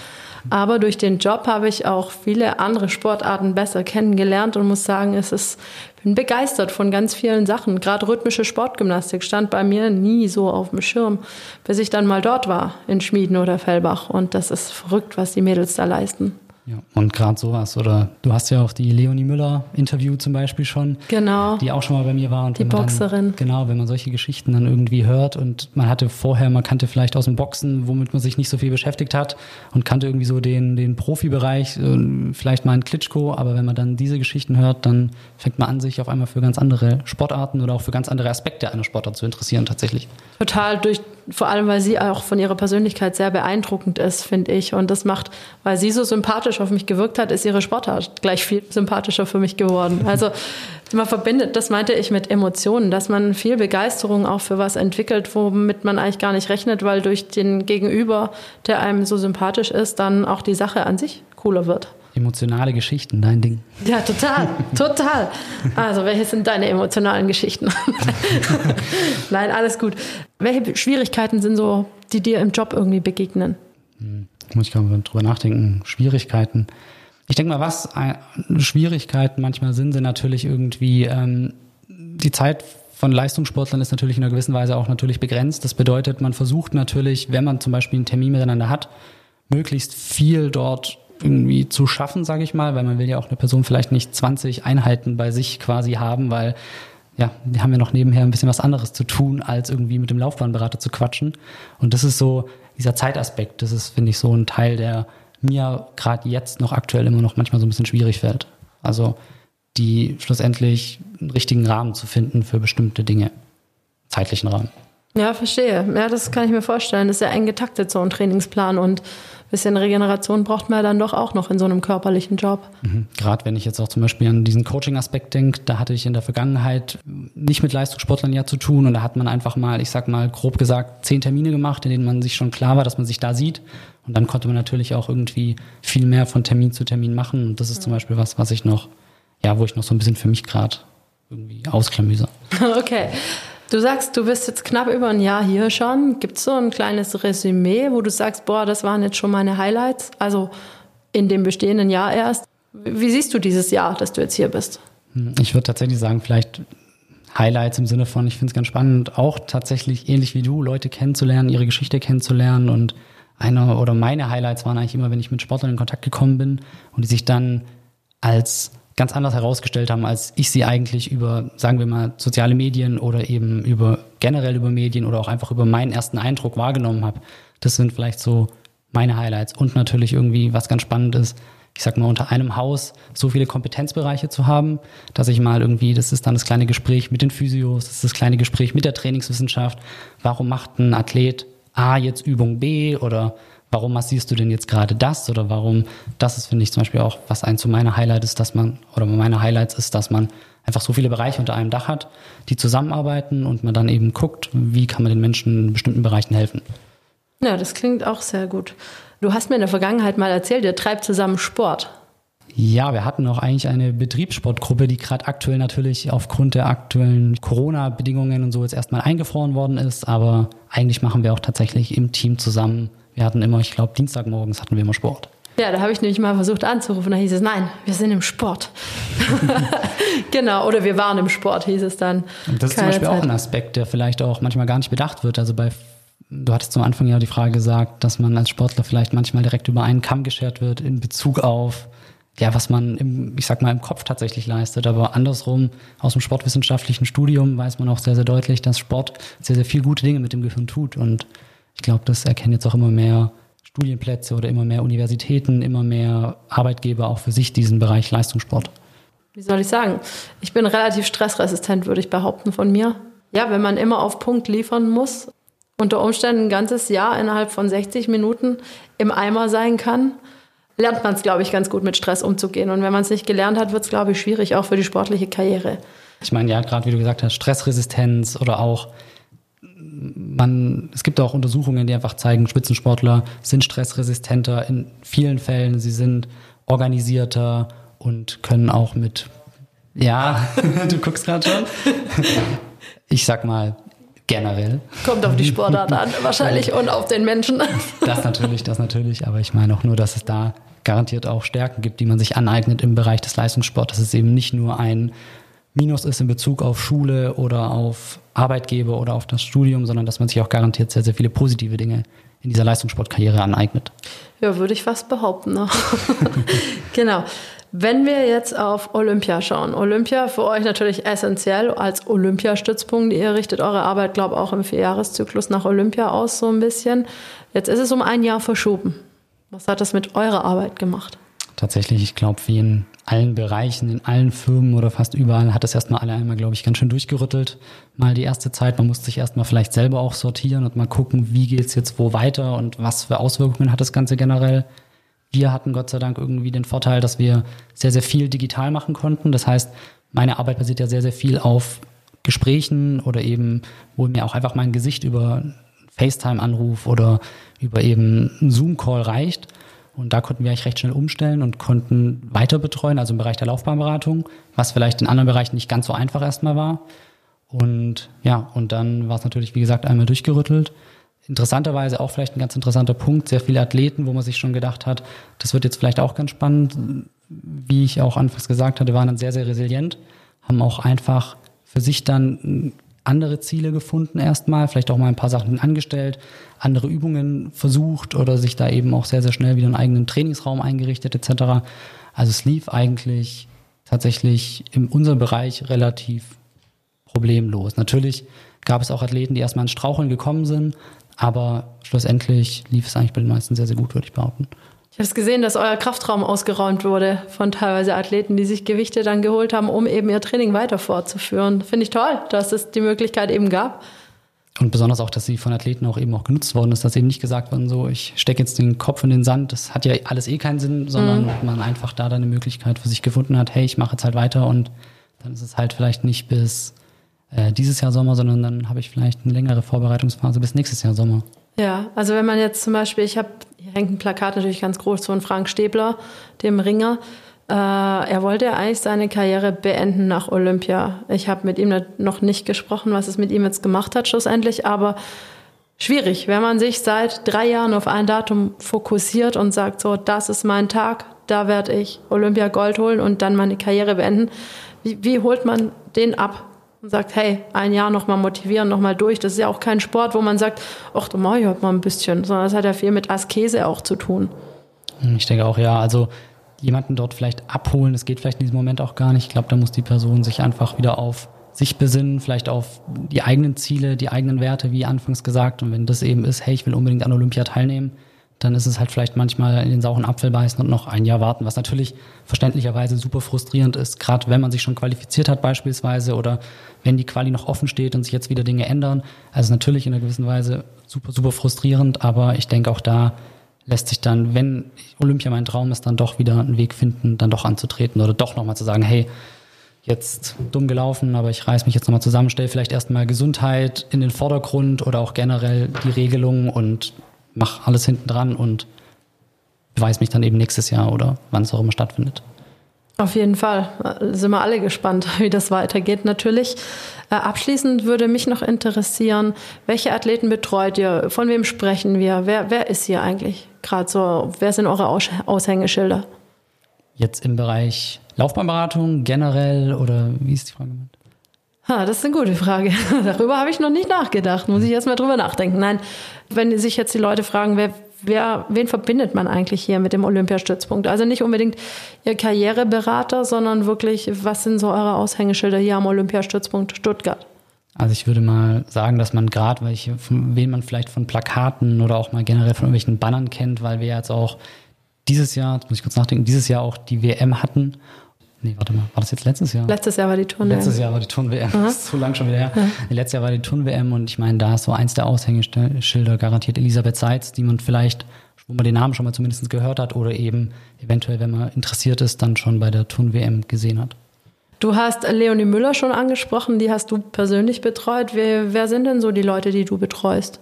Aber durch den Job habe ich auch viele andere Sportarten besser kennengelernt und muss sagen, es ist, bin begeistert von ganz vielen Sachen. Gerade rhythmische Sportgymnastik stand bei mir nie so auf dem Schirm, bis ich dann mal dort war, in Schmieden oder Fellbach. Und das ist verrückt, was die Mädels da leisten. Ja, und gerade sowas. Oder du hast ja auch die Leonie Müller Interview zum Beispiel schon. Genau. Die auch schon mal bei mir war. Und die Boxerin. Dann, genau, wenn man solche Geschichten dann irgendwie hört und man hatte vorher, man kannte vielleicht aus dem Boxen, womit man sich nicht so viel beschäftigt hat und kannte irgendwie so den, den Profibereich, äh, vielleicht mal ein Klitschko, aber wenn man dann diese Geschichten hört, dann fängt man an, sich auf einmal für ganz andere Sportarten oder auch für ganz andere Aspekte einer Sportart zu interessieren tatsächlich. Total, durch, vor allem weil sie auch von ihrer Persönlichkeit sehr beeindruckend ist, finde ich. Und das macht, weil sie so sympathisch auf mich gewirkt hat, ist ihre Sportart gleich viel sympathischer für mich geworden. Also man verbindet, das meinte ich mit Emotionen, dass man viel Begeisterung auch für was entwickelt, womit man eigentlich gar nicht rechnet, weil durch den Gegenüber, der einem so sympathisch ist, dann auch die Sache an sich cooler wird. Emotionale Geschichten, dein Ding. Ja, total, total. Also, welche sind deine emotionalen Geschichten? Nein, alles gut. Welche Schwierigkeiten sind so, die dir im Job irgendwie begegnen? Hm, muss ich gerade drüber nachdenken. Schwierigkeiten. Ich denke mal, was Schwierigkeiten manchmal sind, sind natürlich irgendwie ähm, die Zeit von Leistungssportlern ist natürlich in einer gewissen Weise auch natürlich begrenzt. Das bedeutet, man versucht natürlich, wenn man zum Beispiel einen Termin miteinander hat, möglichst viel dort irgendwie zu schaffen, sage ich mal, weil man will ja auch eine Person vielleicht nicht 20 Einheiten bei sich quasi haben, weil ja, die haben ja noch nebenher ein bisschen was anderes zu tun, als irgendwie mit dem Laufbahnberater zu quatschen. Und das ist so dieser Zeitaspekt, das ist, finde ich, so ein Teil, der mir gerade jetzt noch aktuell immer noch manchmal so ein bisschen schwierig fällt. Also die schlussendlich einen richtigen Rahmen zu finden für bestimmte Dinge, zeitlichen Rahmen. Ja, verstehe. Ja, das kann ich mir vorstellen. Das ist ja eng getaktet, so ein Trainingsplan. Und ein bisschen Regeneration braucht man ja dann doch auch noch in so einem körperlichen Job. Mhm. Gerade wenn ich jetzt auch zum Beispiel an diesen Coaching-Aspekt denke, da hatte ich in der Vergangenheit nicht mit Leistungssportlern ja zu tun. Und da hat man einfach mal, ich sag mal, grob gesagt, zehn Termine gemacht, in denen man sich schon klar war, dass man sich da sieht. Und dann konnte man natürlich auch irgendwie viel mehr von Termin zu Termin machen. Und das ist zum Beispiel was, was ich noch, ja, wo ich noch so ein bisschen für mich gerade irgendwie ausklamüse. Okay. Du sagst, du bist jetzt knapp über ein Jahr hier schon. Gibt es so ein kleines Resümee, wo du sagst, boah, das waren jetzt schon meine Highlights? Also in dem bestehenden Jahr erst. Wie siehst du dieses Jahr, dass du jetzt hier bist? Hm, ich würde tatsächlich sagen, vielleicht Highlights im Sinne von, ich finde es ganz spannend, auch tatsächlich ähnlich wie du, Leute kennenzulernen, ihre Geschichte kennenzulernen. Und einer oder meine Highlights waren eigentlich immer, wenn ich mit Sportlern in Kontakt gekommen bin und die sich dann als ganz anders herausgestellt haben, als ich sie eigentlich über, sagen wir mal, soziale Medien oder eben über generell über Medien oder auch einfach über meinen ersten Eindruck wahrgenommen habe. Das sind vielleicht so meine Highlights. Und natürlich irgendwie, was ganz spannend ist, ich sag mal, unter einem Haus so viele Kompetenzbereiche zu haben, dass ich mal irgendwie, das ist dann das kleine Gespräch mit den Physios, das ist das kleine Gespräch mit der Trainingswissenschaft. Warum macht ein Athlet A jetzt Übung B oder warum massierst du denn jetzt gerade das oder warum, das ist, finde ich, zum Beispiel auch, was ein zu meiner Highlight ist, dass man, oder meine Highlights ist, dass man einfach so viele Bereiche unter einem Dach hat, die zusammenarbeiten und man dann eben guckt, wie kann man den Menschen in bestimmten Bereichen helfen. Ja, das klingt auch sehr gut. Du hast mir in der Vergangenheit mal erzählt, ihr treibt zusammen Sport. Ja, wir hatten auch eigentlich eine Betriebssportgruppe, die gerade aktuell natürlich aufgrund der aktuellen Corona-Bedingungen und so jetzt erstmal eingefroren worden ist. Aber eigentlich machen wir auch tatsächlich im Team zusammen wir hatten immer, ich glaube, Dienstagmorgens hatten wir immer Sport. Ja, da habe ich nämlich mal versucht anzurufen. Da hieß es, nein, wir sind im Sport. genau, oder wir waren im Sport, hieß es dann. Und das ist zum Beispiel Zeit. auch ein Aspekt, der vielleicht auch manchmal gar nicht bedacht wird. Also bei, du hattest zum Anfang ja die Frage gesagt, dass man als Sportler vielleicht manchmal direkt über einen Kamm geschert wird in Bezug auf, ja, was man im, ich sag mal, im Kopf tatsächlich leistet. Aber andersrum, aus dem sportwissenschaftlichen Studium weiß man auch sehr, sehr deutlich, dass Sport sehr, sehr viel gute Dinge mit dem Gehirn tut und ich glaube, das erkennen jetzt auch immer mehr Studienplätze oder immer mehr Universitäten, immer mehr Arbeitgeber auch für sich diesen Bereich Leistungssport. Wie soll ich sagen? Ich bin relativ stressresistent, würde ich behaupten von mir. Ja, wenn man immer auf Punkt liefern muss, unter Umständen ein ganzes Jahr innerhalb von 60 Minuten im Eimer sein kann, lernt man es, glaube ich, ganz gut mit Stress umzugehen. Und wenn man es nicht gelernt hat, wird es, glaube ich, schwierig, auch für die sportliche Karriere. Ich meine, ja, gerade wie du gesagt hast, Stressresistenz oder auch man, es gibt auch Untersuchungen, die einfach zeigen, Spitzensportler sind stressresistenter in vielen Fällen, sie sind organisierter und können auch mit, ja, du guckst gerade schon. Ich sag mal, generell. Kommt auf die Sportart an, wahrscheinlich, und auf den Menschen. Das natürlich, das natürlich, aber ich meine auch nur, dass es da garantiert auch Stärken gibt, die man sich aneignet im Bereich des Leistungssports. Das ist eben nicht nur ein Minus ist in Bezug auf Schule oder auf Arbeitgeber oder auf das Studium, sondern dass man sich auch garantiert sehr, sehr viele positive Dinge in dieser Leistungssportkarriere aneignet. Ja, würde ich fast behaupten. Ne? genau. Wenn wir jetzt auf Olympia schauen, Olympia für euch natürlich essentiell als Olympiastützpunkt. Ihr richtet eure Arbeit, glaube ich, auch im Vierjahreszyklus nach Olympia aus, so ein bisschen. Jetzt ist es um ein Jahr verschoben. Was hat das mit eurer Arbeit gemacht? Tatsächlich, ich glaube, wie in allen Bereichen, in allen Firmen oder fast überall hat das erstmal alle einmal, glaube ich, ganz schön durchgerüttelt. Mal die erste Zeit, man musste sich erstmal vielleicht selber auch sortieren und mal gucken, wie geht's jetzt wo weiter und was für Auswirkungen hat das Ganze generell. Wir hatten Gott sei Dank irgendwie den Vorteil, dass wir sehr, sehr viel digital machen konnten. Das heißt, meine Arbeit basiert ja sehr, sehr viel auf Gesprächen oder eben, wo mir auch einfach mein Gesicht über FaceTime-Anruf oder über eben Zoom-Call reicht. Und da konnten wir eigentlich recht schnell umstellen und konnten weiter betreuen, also im Bereich der Laufbahnberatung, was vielleicht in anderen Bereichen nicht ganz so einfach erstmal war. Und ja, und dann war es natürlich, wie gesagt, einmal durchgerüttelt interessanterweise auch vielleicht ein ganz interessanter Punkt, sehr viele Athleten, wo man sich schon gedacht hat, das wird jetzt vielleicht auch ganz spannend. Wie ich auch anfangs gesagt hatte, waren dann sehr, sehr resilient, haben auch einfach für sich dann andere Ziele gefunden erstmal, vielleicht auch mal ein paar Sachen angestellt, andere Übungen versucht oder sich da eben auch sehr, sehr schnell wieder einen eigenen Trainingsraum eingerichtet etc. Also es lief eigentlich tatsächlich in unserem Bereich relativ problemlos. Natürlich gab es auch Athleten, die erstmal ins Straucheln gekommen sind, aber schlussendlich lief es eigentlich bei den meisten sehr, sehr gut, würde ich behaupten. Ich habe es gesehen, dass euer Kraftraum ausgeräumt wurde von teilweise Athleten, die sich Gewichte dann geholt haben, um eben ihr Training weiter fortzuführen. Finde ich toll, dass es die Möglichkeit eben gab. Und besonders auch, dass sie von Athleten auch eben auch genutzt worden ist, dass eben nicht gesagt worden so, ich stecke jetzt den Kopf in den Sand, das hat ja alles eh keinen Sinn, sondern mhm. man einfach da dann eine Möglichkeit für sich gefunden hat, hey, ich mache jetzt halt weiter und dann ist es halt vielleicht nicht bis äh, dieses Jahr Sommer, sondern dann habe ich vielleicht eine längere Vorbereitungsphase bis nächstes Jahr Sommer. Ja, also wenn man jetzt zum Beispiel, ich habe, hier hängt ein Plakat natürlich ganz groß von Frank Stäbler, dem Ringer. Äh, er wollte eigentlich seine Karriere beenden nach Olympia. Ich habe mit ihm noch nicht gesprochen, was es mit ihm jetzt gemacht hat schlussendlich, aber schwierig, wenn man sich seit drei Jahren auf ein Datum fokussiert und sagt, so, das ist mein Tag, da werde ich Olympia Gold holen und dann meine Karriere beenden. Wie, wie holt man den ab? Und sagt, hey, ein Jahr nochmal motivieren, nochmal durch. Das ist ja auch kein Sport, wo man sagt, ach, da mache ich halt mal ein bisschen, sondern das hat ja viel mit Askese auch zu tun. Ich denke auch, ja. Also jemanden dort vielleicht abholen, das geht vielleicht in diesem Moment auch gar nicht. Ich glaube, da muss die Person sich einfach wieder auf sich besinnen, vielleicht auf die eigenen Ziele, die eigenen Werte, wie anfangs gesagt. Und wenn das eben ist, hey, ich will unbedingt an Olympia teilnehmen, dann ist es halt vielleicht manchmal in den sauren Apfel beißen und noch ein Jahr warten, was natürlich verständlicherweise super frustrierend ist, gerade wenn man sich schon qualifiziert hat beispielsweise oder wenn die Quali noch offen steht und sich jetzt wieder Dinge ändern. Also natürlich in einer gewissen Weise super, super frustrierend, aber ich denke auch da lässt sich dann, wenn Olympia mein Traum ist, dann doch wieder einen Weg finden, dann doch anzutreten oder doch nochmal zu sagen, hey, jetzt dumm gelaufen, aber ich reiß mich jetzt nochmal zusammen, stelle vielleicht erstmal Gesundheit in den Vordergrund oder auch generell die Regelungen und mach alles hinten dran und beweise mich dann eben nächstes Jahr oder wann es auch immer stattfindet. Auf jeden Fall. Sind wir alle gespannt, wie das weitergeht natürlich. Äh, abschließend würde mich noch interessieren, welche Athleten betreut ihr? Von wem sprechen wir? Wer, wer ist hier eigentlich gerade so? Wer sind eure Aushängeschilder? Jetzt im Bereich Laufbahnberatung generell oder wie ist die Frage gemeint? Ha, das ist eine gute Frage. Darüber habe ich noch nicht nachgedacht. Muss ich erst mal drüber nachdenken. Nein, wenn sich jetzt die Leute fragen, wer, wer, wen verbindet man eigentlich hier mit dem Olympiastützpunkt? Also nicht unbedingt Ihr Karriereberater, sondern wirklich, was sind so eure Aushängeschilder hier am Olympiastützpunkt Stuttgart? Also ich würde mal sagen, dass man gerade, weil ich, wen man vielleicht von Plakaten oder auch mal generell von irgendwelchen Bannern kennt, weil wir jetzt auch dieses Jahr, jetzt muss ich kurz nachdenken, dieses Jahr auch die WM hatten Nee, warte mal, war das jetzt letztes Jahr? Letztes Jahr war die Turn-WM. Letztes Jahr war die Turn-WM. Das ist so lang schon wieder her. Ja. Letztes Jahr war die Turn-WM und ich meine, da ist so eins der Aushängeschilder garantiert Elisabeth Seitz, die man vielleicht, wo man den Namen schon mal zumindest gehört hat oder eben eventuell, wenn man interessiert ist, dann schon bei der Turn-WM gesehen hat. Du hast Leonie Müller schon angesprochen, die hast du persönlich betreut. Wer, wer sind denn so die Leute, die du betreust?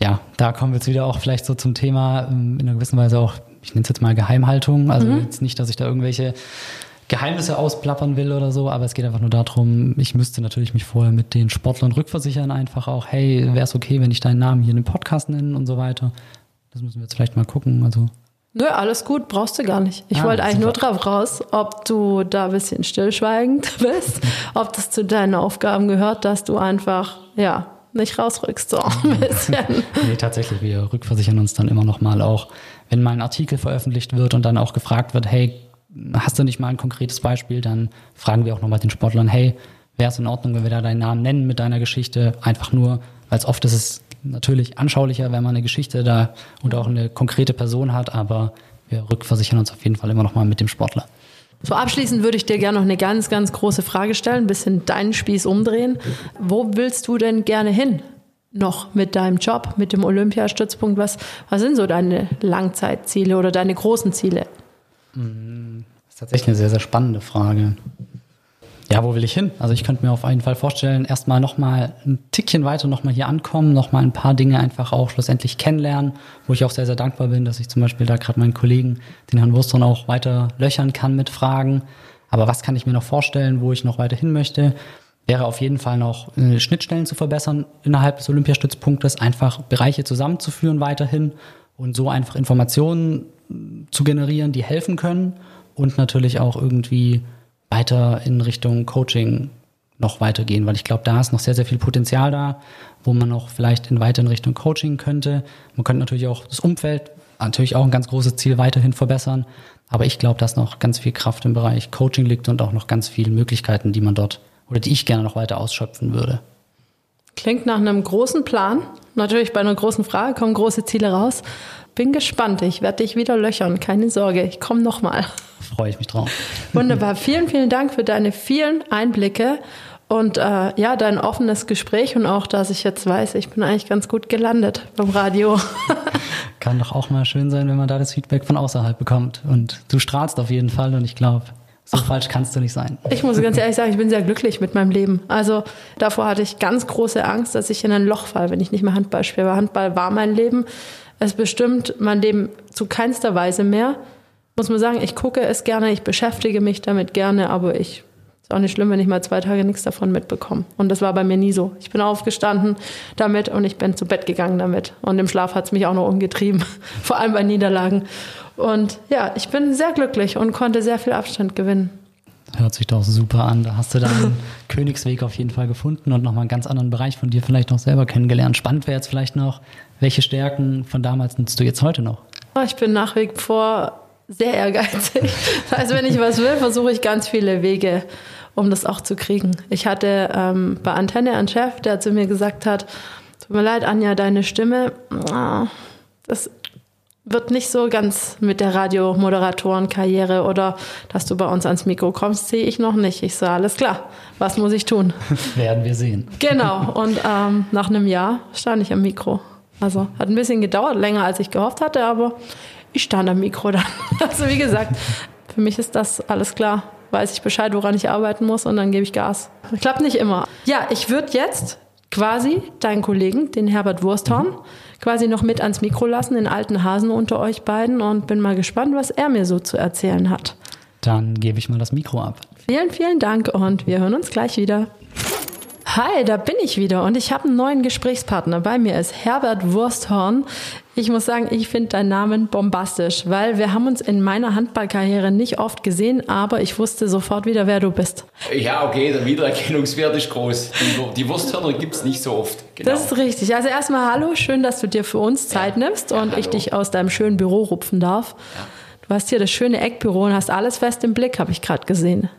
Ja, da kommen wir jetzt wieder auch vielleicht so zum Thema ähm, in einer gewissen Weise auch, ich nenne es jetzt mal Geheimhaltung. Also mhm. jetzt nicht, dass ich da irgendwelche Geheimnisse ausplappern will oder so, aber es geht einfach nur darum, ich müsste natürlich mich vorher mit den Sportlern rückversichern, einfach auch, hey, wäre es okay, wenn ich deinen Namen hier in dem Podcast nenne und so weiter. Das müssen wir jetzt vielleicht mal gucken. Also Nö, alles gut, brauchst du gar nicht. Ich Ah, wollte eigentlich nur drauf raus, ob du da ein bisschen stillschweigend bist, ob das zu deinen Aufgaben gehört, dass du einfach, ja, nicht rausrückst, so ein bisschen. Nee, tatsächlich, wir rückversichern uns dann immer noch mal auch, wenn mal ein Artikel veröffentlicht wird und dann auch gefragt wird, hey, hast du nicht mal ein konkretes Beispiel, dann fragen wir auch nochmal den Sportlern, hey, wäre es in Ordnung, wenn wir da deinen Namen nennen mit deiner Geschichte, einfach nur, weil es oft ist es natürlich anschaulicher, wenn man eine Geschichte da und auch eine konkrete Person hat, aber wir rückversichern uns auf jeden Fall immer noch mal mit dem Sportler. So abschließend würde ich dir gerne noch eine ganz, ganz große Frage stellen, ein bisschen deinen Spieß umdrehen. Wo willst du denn gerne hin? Noch mit deinem Job, mit dem Olympiastützpunkt? Was, was sind so deine Langzeitziele oder deine großen Ziele? Das ist tatsächlich eine sehr, sehr spannende Frage. Ja, wo will ich hin? Also ich könnte mir auf jeden Fall vorstellen, erstmal nochmal ein Tickchen weiter nochmal hier ankommen, nochmal ein paar Dinge einfach auch schlussendlich kennenlernen, wo ich auch sehr, sehr dankbar bin, dass ich zum Beispiel da gerade meinen Kollegen, den Herrn Wurstron, auch weiter löchern kann mit Fragen. Aber was kann ich mir noch vorstellen, wo ich noch weiter hin möchte? Wäre auf jeden Fall noch äh, Schnittstellen zu verbessern innerhalb des Olympiastützpunktes, einfach Bereiche zusammenzuführen weiterhin und so einfach Informationen zu generieren, die helfen können und natürlich auch irgendwie weiter in Richtung Coaching noch weitergehen, weil ich glaube, da ist noch sehr, sehr viel Potenzial da, wo man noch vielleicht in weiter in Richtung Coaching könnte. Man könnte natürlich auch das Umfeld, natürlich auch ein ganz großes Ziel weiterhin verbessern, aber ich glaube, dass noch ganz viel Kraft im Bereich Coaching liegt und auch noch ganz viele Möglichkeiten, die man dort oder die ich gerne noch weiter ausschöpfen würde. Klingt nach einem großen Plan. Natürlich bei einer großen Frage kommen große Ziele raus. Bin gespannt. Ich werde dich wieder löchern. Keine Sorge. Ich komme nochmal. Freue ich mich drauf. Wunderbar. Vielen, vielen Dank für deine vielen Einblicke und äh, ja, dein offenes Gespräch und auch, dass ich jetzt weiß, ich bin eigentlich ganz gut gelandet beim Radio. Kann doch auch mal schön sein, wenn man da das Feedback von außerhalb bekommt. Und du strahlst auf jeden Fall und ich glaube, so falsch kannst du nicht sein. Ich muss ganz ehrlich sagen, ich bin sehr glücklich mit meinem Leben. Also davor hatte ich ganz große Angst, dass ich in ein Loch falle, wenn ich nicht mehr Handball spiele. Weil Handball war mein Leben. Es bestimmt mein Leben zu keinster Weise mehr. Muss man sagen, ich gucke es gerne, ich beschäftige mich damit gerne, aber ich auch nicht schlimm, wenn ich mal zwei Tage nichts davon mitbekomme. Und das war bei mir nie so. Ich bin aufgestanden damit und ich bin zu Bett gegangen damit. Und im Schlaf hat es mich auch noch umgetrieben, vor allem bei Niederlagen. Und ja, ich bin sehr glücklich und konnte sehr viel Abstand gewinnen. Hört sich doch super an. Da hast du deinen Königsweg auf jeden Fall gefunden und nochmal einen ganz anderen Bereich von dir vielleicht noch selber kennengelernt. Spannend wäre jetzt vielleicht noch, welche Stärken von damals nutzt du jetzt heute noch? Ich bin nach wie vor sehr ehrgeizig. Heißt, wenn ich was will, versuche ich ganz viele Wege, um das auch zu kriegen. Ich hatte ähm, bei Antenne einen Chef, der zu mir gesagt hat, tut mir leid, Anja, deine Stimme, ah, das wird nicht so ganz mit der Radiomoderatorenkarriere oder dass du bei uns ans Mikro kommst, sehe ich noch nicht. Ich sage, alles klar, was muss ich tun? Werden wir sehen. Genau, und ähm, nach einem Jahr stand ich am Mikro. Also hat ein bisschen gedauert, länger als ich gehofft hatte, aber ich stand am Mikro dann. Also wie gesagt, für mich ist das alles klar. Weiß ich Bescheid, woran ich arbeiten muss und dann gebe ich Gas. Klappt nicht immer. Ja, ich würde jetzt quasi deinen Kollegen, den Herbert Wursthorn, quasi noch mit ans Mikro lassen, den alten Hasen unter euch beiden und bin mal gespannt, was er mir so zu erzählen hat. Dann gebe ich mal das Mikro ab. Vielen, vielen Dank und wir hören uns gleich wieder. Hi, da bin ich wieder und ich habe einen neuen Gesprächspartner. Bei mir ist Herbert Wursthorn. Ich muss sagen, ich finde deinen Namen bombastisch, weil wir haben uns in meiner Handballkarriere nicht oft gesehen, aber ich wusste sofort wieder, wer du bist. Ja, okay, der Wiedererkennungswert ist groß. Die, die Wursthörner gibt es nicht so oft. Genau. Das ist richtig. Also erstmal hallo, schön, dass du dir für uns Zeit Ja. nimmst Ja, und ich hallo. dich aus deinem schönen Büro rupfen darf. Du hast hier das schöne Eckbüro und hast alles fest im Blick, habe ich gerade gesehen.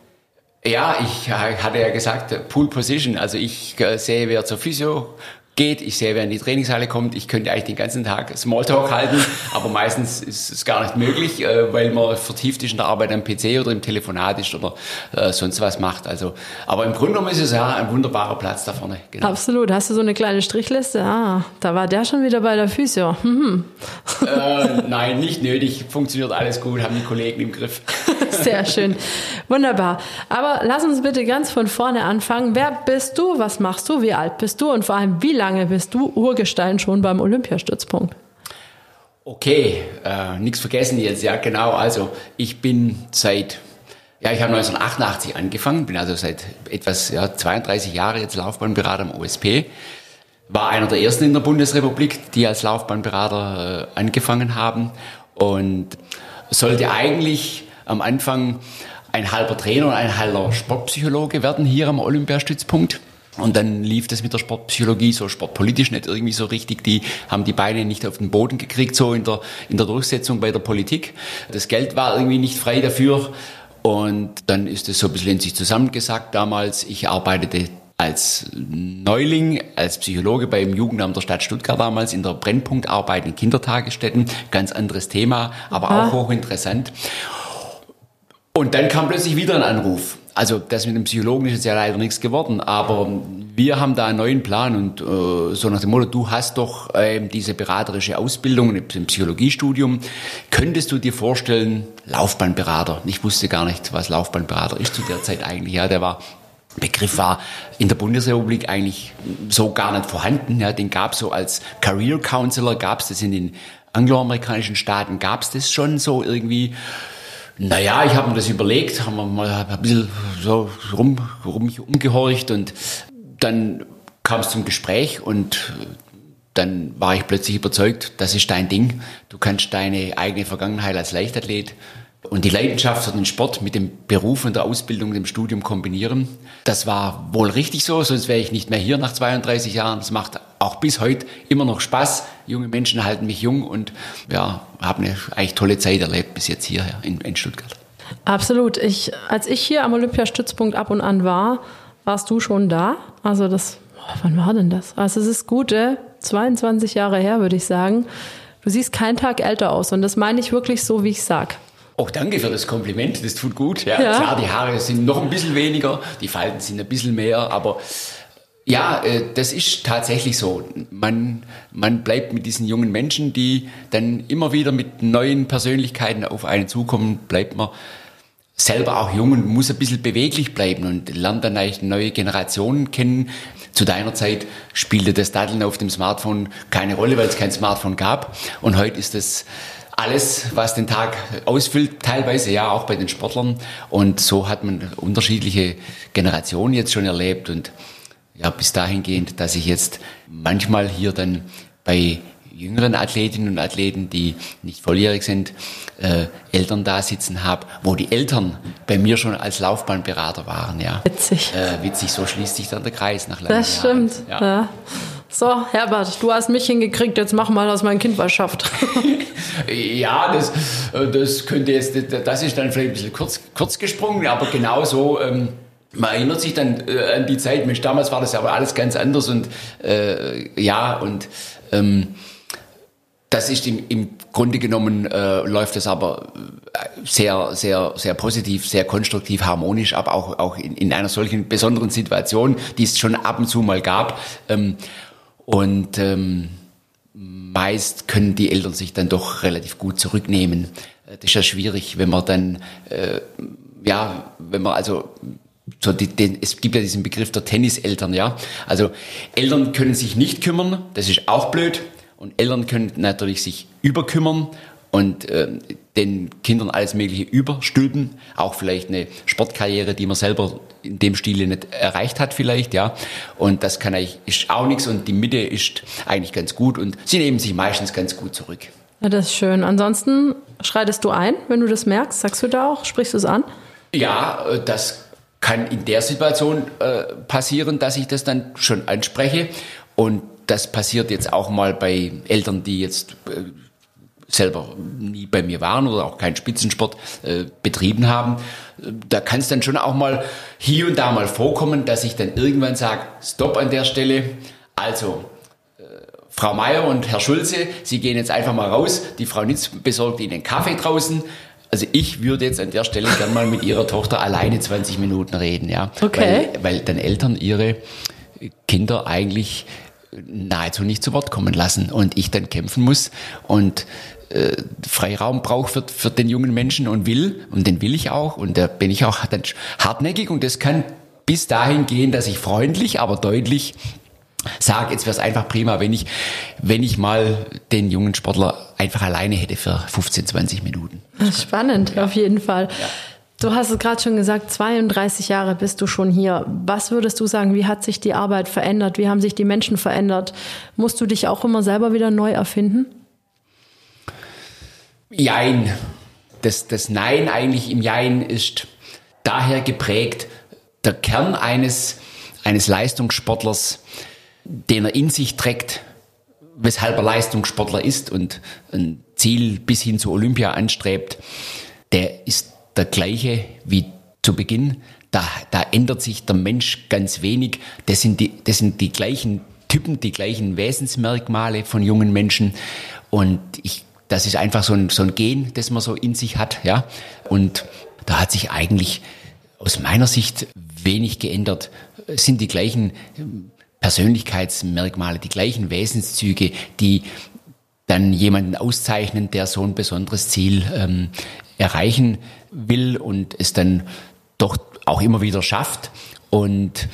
Ja, ich hatte ja gesagt, Pool Position. Also ich äh, sehe, wer zur Physio geht, ich sehe, wer in die Trainingshalle kommt. Ich könnte eigentlich den ganzen Tag Smalltalk halten, aber meistens ist es gar nicht möglich, äh, weil man vertieft ist in der Arbeit am PC oder im Telefonat ist oder äh, sonst was macht. Also, aber im Grunde genommen ist es ja ein wunderbarer Platz da vorne. Genau. Absolut. Hast du so eine kleine Strichliste? Ah, da war der schon wieder bei der Physio. Hm. äh, nein, nicht nötig. Funktioniert alles gut, haben die Kollegen im Griff. Sehr schön. Wunderbar. Aber lass uns bitte ganz von vorne anfangen. Wer bist du? Was machst du? Wie alt bist du? Und vor allem, wie lange bist du Urgestein schon beim Olympiastützpunkt? Okay, äh, nichts vergessen jetzt, ja genau. Also ich bin seit, ja ich habe 1988 angefangen, bin also seit etwas, ja 32 Jahre jetzt Laufbahnberater am OSP. War einer der ersten in der Bundesrepublik, die als Laufbahnberater äh, angefangen haben und sollte eigentlich am Anfang ein halber Trainer und ein halber Sportpsychologe werden hier am Olympiastützpunkt. Und dann lief das mit der Sportpsychologie so sportpolitisch nicht irgendwie so richtig. Die haben die Beine nicht auf den Boden gekriegt, so in der, in der Durchsetzung bei der Politik. Das Geld war irgendwie nicht frei dafür. Und dann ist es so ein bisschen in sich zusammengesagt damals. Ich arbeitete als Neuling, als Psychologe beim Jugendamt der Stadt Stuttgart damals in der Brennpunktarbeit in Kindertagesstätten. Ganz anderes Thema, aber Aha. auch hochinteressant. Und dann kam plötzlich wieder ein Anruf. Also das mit dem Psychologen ist jetzt ja leider nichts geworden, aber wir haben da einen neuen Plan und äh, so nach dem Motto, du hast doch äh, diese beraterische Ausbildung im Psychologiestudium. Könntest du dir vorstellen, Laufbahnberater? Ich wusste gar nicht, was Laufbahnberater ist zu der Zeit eigentlich. Ja, der war Begriff war in der Bundesrepublik eigentlich so gar nicht vorhanden. Ja, den gab es so als Career Counselor, gab es das in den angloamerikanischen Staaten, gab es das schon so irgendwie. Naja, ich habe mir das überlegt, haben wir mal ein bisschen so rum, rum umgehorcht und dann kam es zum Gespräch und dann war ich plötzlich überzeugt, das ist dein Ding. Du kannst deine eigene Vergangenheit als Leichtathlet und die Leidenschaft für den Sport mit dem Beruf und der Ausbildung, dem Studium kombinieren. Das war wohl richtig so, sonst wäre ich nicht mehr hier nach 32 Jahren. Das macht auch bis heute immer noch Spaß. Junge Menschen halten mich jung und ja, habe eine eigentlich tolle Zeit erlebt bis jetzt hier in, in Stuttgart. Absolut. Ich, als ich hier am Olympiastützpunkt ab und an war, warst du schon da. Also das, wann war denn das? Also es ist gute 22 Jahre her, würde ich sagen. Du siehst keinen Tag älter aus und das meine ich wirklich so, wie ich sag. Auch danke für das Kompliment, das tut gut. Ja, ja. Klar, die Haare sind noch ein bisschen weniger, die Falten sind ein bisschen mehr, aber ja, äh, das ist tatsächlich so. Man, man bleibt mit diesen jungen Menschen, die dann immer wieder mit neuen Persönlichkeiten auf einen zukommen, bleibt man selber auch jung und muss ein bisschen beweglich bleiben und lernt dann eigentlich neue Generationen kennen. Zu deiner Zeit spielte das Daddeln auf dem Smartphone keine Rolle, weil es kein Smartphone gab. Und heute ist es alles, was den Tag ausfüllt, teilweise ja auch bei den Sportlern. Und so hat man unterschiedliche Generationen jetzt schon erlebt und ja, bis dahingehend, dass ich jetzt manchmal hier dann bei jüngeren Athletinnen und Athleten, die nicht volljährig sind, äh, Eltern da sitzen habe, wo die Eltern bei mir schon als Laufbahnberater waren. Ja. Witzig. Äh, witzig, so schließt sich dann der Kreis nach langen Das stimmt. Ja. ja. So, Herbert, du hast mich hingekriegt, jetzt mach mal, dass mein Kind was schafft. ja, das, äh, das könnte jetzt, das ist dann vielleicht ein bisschen kurz, kurz gesprungen, aber genau so. Ähm, man erinnert sich dann äh, an die Zeit, Mensch, damals war das aber alles ganz anders und äh, ja, und ähm, das ist im, im Grunde genommen äh, läuft das aber äh, sehr, sehr, sehr positiv, sehr konstruktiv, harmonisch ab, auch, auch in, in einer solchen besonderen Situation, die es schon ab und zu mal gab. Ähm, und ähm, meist können die Eltern sich dann doch relativ gut zurücknehmen. Äh, das ist ja schwierig, wenn man dann, äh, ja, wenn man also so die, den, es gibt ja diesen Begriff der Tenniseltern, ja. Also Eltern können sich nicht kümmern, das ist auch blöd. Und Eltern können natürlich sich überkümmern und äh, den Kindern alles Mögliche überstülpen, auch vielleicht eine Sportkarriere, die man selber in dem Stil nicht erreicht hat vielleicht, ja. Und das kann eigentlich, ist auch nichts und die Mitte ist eigentlich ganz gut und sie nehmen sich meistens ganz gut zurück. Ja, das ist schön. Ansonsten schreitest du ein, wenn du das merkst, sagst du da auch, sprichst du es an? Ja, äh, das kann in der Situation äh, passieren, dass ich das dann schon anspreche und das passiert jetzt auch mal bei Eltern, die jetzt äh, selber nie bei mir waren oder auch keinen Spitzensport äh, betrieben haben, da kann es dann schon auch mal hier und da mal vorkommen, dass ich dann irgendwann sage, stopp an der Stelle. Also, äh, Frau Meier und Herr Schulze, Sie gehen jetzt einfach mal raus. Die Frau Nitz besorgt Ihnen Kaffee draußen. Also ich würde jetzt an der Stelle gerne mal mit Ihrer Tochter alleine 20 Minuten reden, ja. Okay. Weil, weil dann Eltern ihre Kinder eigentlich nahezu nicht zu Wort kommen lassen und ich dann kämpfen muss und äh, Freiraum braucht für, für den jungen Menschen und will, und den will ich auch, und da bin ich auch hartnäckig und das kann bis dahin gehen, dass ich freundlich, aber deutlich sage, jetzt wäre es einfach prima, wenn ich, wenn ich mal den jungen Sportler einfach alleine hätte für 15, 20 Minuten. Spannend, ja. auf jeden Fall. Ja. Du hast es gerade schon gesagt, 32 Jahre bist du schon hier. Was würdest du sagen, wie hat sich die Arbeit verändert? Wie haben sich die Menschen verändert? Musst du dich auch immer selber wieder neu erfinden? Jein. Das, das Nein eigentlich im Jein ist daher geprägt, der Kern eines, eines Leistungssportlers, den er in sich trägt, weshalb er Leistungssportler ist und ein Ziel bis hin zu Olympia anstrebt, der ist der gleiche wie zu Beginn. Da, da ändert sich der Mensch ganz wenig. Das sind die, das sind die gleichen Typen, die gleichen Wesensmerkmale von jungen Menschen. Und ich, das ist einfach so ein, so ein Gen, das man so in sich hat, ja. Und da hat sich eigentlich aus meiner Sicht wenig geändert. Es sind die gleichen Persönlichkeitsmerkmale, die gleichen Wesenszüge, die dann jemanden auszeichnen, der so ein besonderes Ziel ähm, erreichen will und es dann doch auch immer wieder schafft und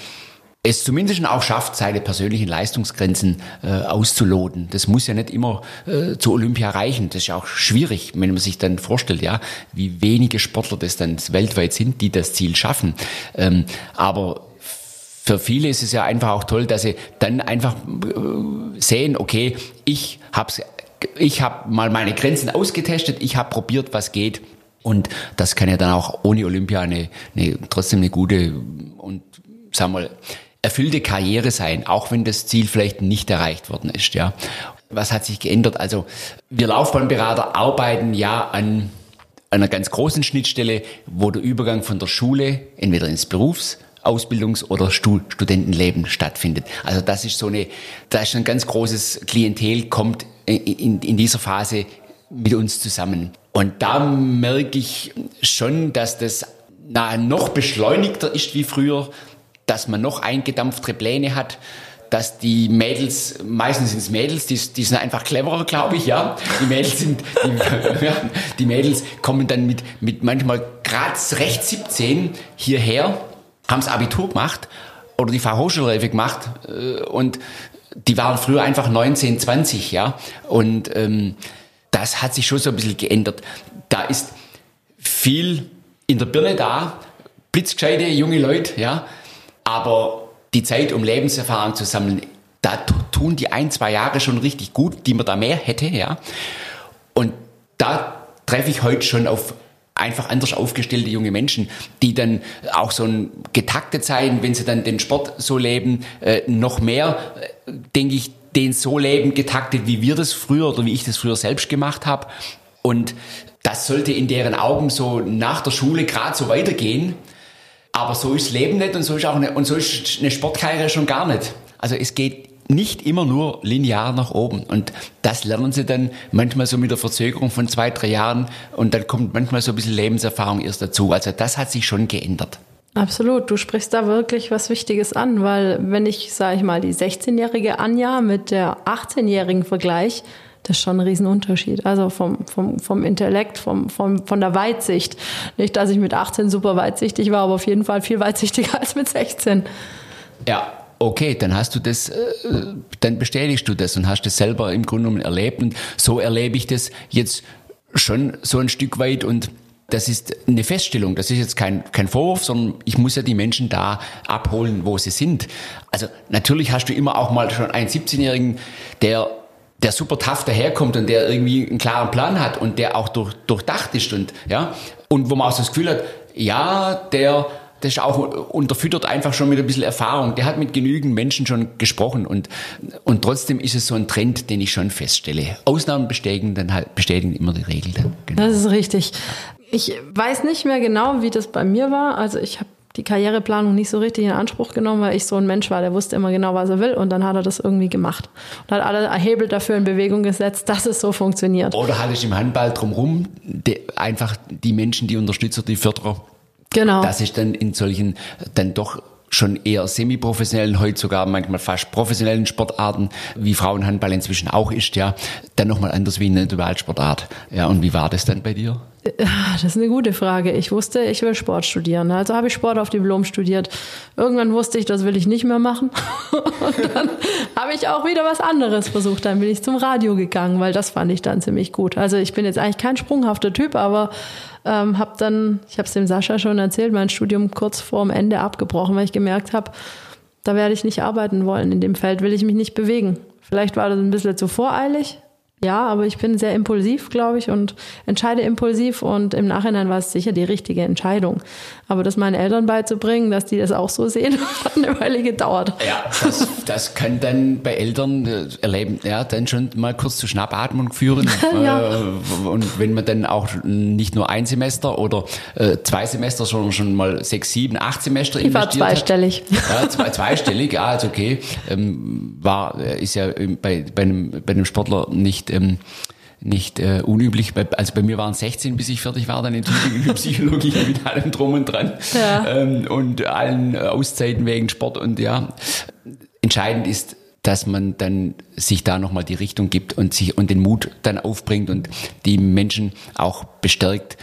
es zumindest auch schafft, seine persönlichen Leistungsgrenzen äh, auszuloten. Das muss ja nicht immer äh, zu Olympia reichen. Das ist ja auch schwierig, wenn man sich dann vorstellt, ja, wie wenige Sportler das dann weltweit sind, die das Ziel schaffen. Ähm, aber für viele ist es ja einfach auch toll, dass sie dann einfach äh, sehen, okay, ich hab's, ich habe mal meine Grenzen ausgetestet, ich habe probiert, was geht. Und das kann ja dann auch ohne Olympia eine, eine trotzdem eine gute und sagen wir mal, erfüllte Karriere sein, auch wenn das Ziel vielleicht nicht erreicht worden ist, ja. Was hat sich geändert? Also, wir Laufbahnberater arbeiten ja an einer ganz großen Schnittstelle, wo der Übergang von der Schule entweder ins Berufs Ausbildungs- oder Studentenleben stattfindet. Also das ist so eine, da ist ein ganz großes Klientel, kommt in, in dieser Phase mit uns zusammen. Und da merke ich schon, dass das na, noch beschleunigter ist wie früher, dass man noch eingedampftere Pläne hat, dass die Mädels, meistens sind es Mädels, die, die sind einfach cleverer, glaube ich, ja. Die Mädels sind, die, ja, die Mädels kommen dann mit, mit manchmal gerade recht 17 hierher, haben das Abitur gemacht oder die Fachhochschulreife gemacht äh, und die waren früher einfach 19, 20, ja. Und ähm, das hat sich schon so ein bisschen geändert. Da ist viel in der Birne da, blitzgescheite junge Leute, ja, aber die Zeit, um Lebenserfahrung zu sammeln, da tun die ein, zwei Jahre schon richtig gut, die man da mehr hätte, ja. Und da treffe ich heute schon auf einfach anders aufgestellte junge Menschen, die dann auch so ein getaktet sein, wenn sie dann den Sport so leben, äh, noch mehr, äh, denke ich, den so leben, getaktet, wie wir das früher oder wie ich das früher selbst gemacht habe. Und das sollte in deren Augen so nach der Schule gerade so weitergehen. Aber so ist Leben nicht und so ist auch eine, und so ist eine Sportkarriere schon gar nicht. Also es geht nicht immer nur linear nach oben. Und das lernen sie dann manchmal so mit der Verzögerung von zwei, drei Jahren und dann kommt manchmal so ein bisschen Lebenserfahrung erst dazu. Also das hat sich schon geändert. Absolut, du sprichst da wirklich was Wichtiges an, weil wenn ich, sage ich mal, die 16-jährige Anja mit der 18-jährigen vergleiche, das ist schon ein Riesenunterschied. Also vom, vom, vom Intellekt, vom, vom, von der Weitsicht. Nicht, dass ich mit 18 super weitsichtig war, aber auf jeden Fall viel weitsichtiger als mit 16. Ja, okay, dann hast du das, äh, dann bestätigst du das und hast das selber im Grunde genommen erlebt. Und so erlebe ich das jetzt schon so ein Stück weit und das ist eine Feststellung, das ist jetzt kein, kein Vorwurf, sondern ich muss ja die Menschen da abholen, wo sie sind. Also natürlich hast du immer auch mal schon einen 17-Jährigen, der der super tough daherkommt und der irgendwie einen klaren Plan hat und der auch durch, durchdacht ist und ja und wo man auch so das Gefühl hat, ja, der das ist auch unterfüttert einfach schon mit ein bisschen Erfahrung. Der hat mit genügend Menschen schon gesprochen und, und trotzdem ist es so ein Trend, den ich schon feststelle. Ausnahmen bestätigen dann halt, bestätigen immer die Regel dann. Genau. Das ist richtig. Ich weiß nicht mehr genau, wie das bei mir war. Also ich habe die Karriereplanung nicht so richtig in Anspruch genommen, weil ich so ein Mensch war, der wusste immer genau, was er will und dann hat er das irgendwie gemacht und hat alle Hebel dafür in Bewegung gesetzt, dass es so funktioniert. Oder hatte ich im Handball drumherum einfach die Menschen, die Unterstützer, die Förderer. Genau. Das ist dann in solchen dann doch schon eher semi-professionellen, heute sogar manchmal fast professionellen Sportarten, wie Frauenhandball inzwischen auch ist, ja, dann nochmal anders wie eine Dualsportart. Ja, und wie war das dann bei dir? Das ist eine gute Frage. Ich wusste, ich will Sport studieren. Also habe ich Sport auf Diplom studiert. Irgendwann wusste ich, das will ich nicht mehr machen. Und dann habe ich auch wieder was anderes versucht. Dann bin ich zum Radio gegangen, weil das fand ich dann ziemlich gut. Also ich bin jetzt eigentlich kein sprunghafter Typ, aber ähm, habe dann, ich habe es dem Sascha schon erzählt, mein Studium kurz vorm Ende abgebrochen, weil ich gemerkt habe, da werde ich nicht arbeiten wollen. In dem Feld will ich mich nicht bewegen. Vielleicht war das ein bisschen zu voreilig, Ja, aber ich bin sehr impulsiv, glaube ich, und entscheide impulsiv und im Nachhinein war es sicher die richtige Entscheidung. Aber das meinen Eltern beizubringen, dass die das auch so sehen, hat eine Weile gedauert. Ja, das, das kann dann bei Eltern äh, erleben, ja, dann schon mal kurz zu Schnappatmung führen. ja. Äh, und wenn man dann auch nicht nur ein Semester oder äh, zwei Semester, sondern schon mal sechs, sieben, acht Semester ich war zweistellig. Hat. Ja, zwei, zweistellig, ja, also okay. Ähm, war, ist ja bei, bei, einem, bei einem Sportler nicht nicht, ähm, nicht äh, unüblich. Also bei mir waren 16, bis ich fertig war, dann in Tübingen in Psychologie mit allem drum und dran ja. ähm, und allen Auszeiten wegen Sport und ja. Entscheidend ist, dass man dann sich da nochmal die Richtung gibt und sich und den Mut dann aufbringt und die Menschen auch bestärkt,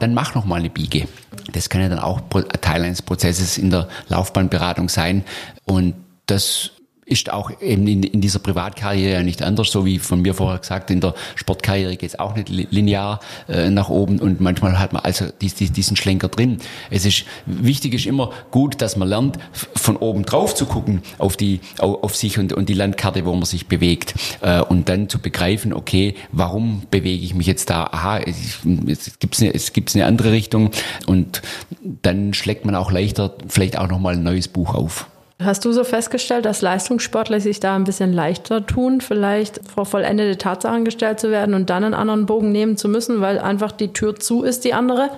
dann mach nochmal eine Biege. Das kann ja dann auch Teil eines Prozesses in der Laufbahnberatung sein und das ist auch eben in, in dieser Privatkarriere ja nicht anders, so wie von mir vorher gesagt, in der Sportkarriere geht es auch nicht linear äh, nach oben und manchmal hat man also diesen Schlenker drin. Es ist wichtig ist immer gut, dass man lernt, von oben drauf zu gucken auf die auf sich und, und die Landkarte, wo man sich bewegt äh, und dann zu begreifen, okay, warum bewege ich mich jetzt da? Aha, es, es gibt eine, es gibt's eine andere Richtung und dann schlägt man auch leichter vielleicht auch nochmal ein neues Buch auf. Hast du so festgestellt, dass Leistungssportler sich da ein bisschen leichter tun, vielleicht vor vollendete Tatsachen gestellt zu werden und dann einen anderen Bogen nehmen zu müssen, weil einfach die Tür zu ist, die andere?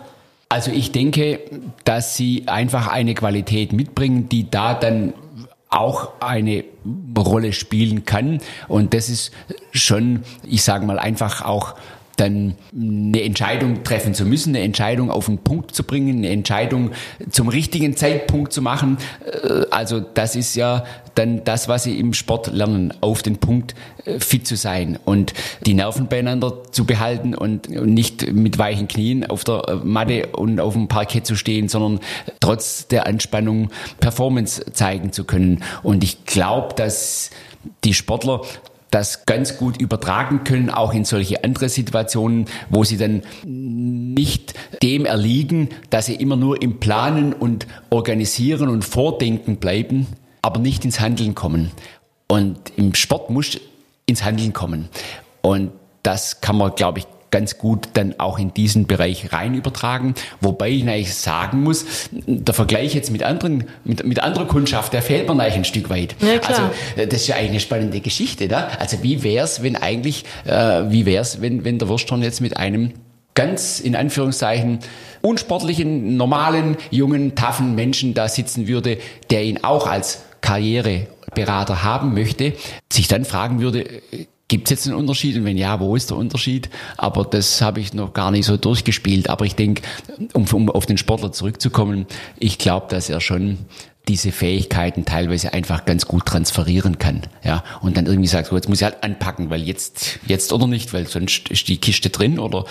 Also ich denke, dass sie einfach eine Qualität mitbringen, die da dann auch eine Rolle spielen kann. Und das ist schon, ich sage mal, einfach auch dann eine Entscheidung treffen zu müssen, eine Entscheidung auf den Punkt zu bringen, eine Entscheidung zum richtigen Zeitpunkt zu machen. Äh, also das ist ja dann das, was sie im Sport lernen, auf den Punkt äh, fit zu sein und die Nerven beieinander zu behalten und nicht mit weichen Knien auf der äh, Matte und auf dem Parkett zu stehen, sondern trotz der Anspannung Performance zeigen zu können. Und ich glaube, dass die Sportler das ganz gut übertragen können, auch in solche andere Situationen, wo sie dann nicht dem erliegen, dass sie immer nur im Planen und Organisieren und Vordenken bleiben, aber nicht ins Handeln kommen. Und im Sport muss ins Handeln kommen. Und das kann man, glaube ich, ganz gut dann auch in diesen Bereich rein übertragen. Wobei ich eigentlich sagen muss, der Vergleich jetzt mit anderen, mit, mit anderer Kundschaft, der fehlt mir eigentlich ein Stück weit. Ja, also äh, das ist ja eigentlich eine spannende Geschichte. Da? Also wie wär's, wenn eigentlich, äh, wie wär's, wenn, wenn der Wursthorn jetzt mit einem ganz in Anführungszeichen unsportlichen, normalen, jungen, taffen Menschen da sitzen würde, der ihn auch als Karriereberater haben möchte, sich dann fragen würde, Gibt es jetzt einen Unterschied? Und wenn ja, wo ist der Unterschied? Aber das habe ich noch gar nicht so durchgespielt. Aber ich denke, um, um auf den Sportler zurückzukommen, ich glaube, dass er schon diese Fähigkeiten teilweise einfach ganz gut transferieren kann. Ja, und dann irgendwie sagt, so, jetzt muss ich halt anpacken, weil jetzt, jetzt oder nicht, weil sonst ist die Kiste drin oder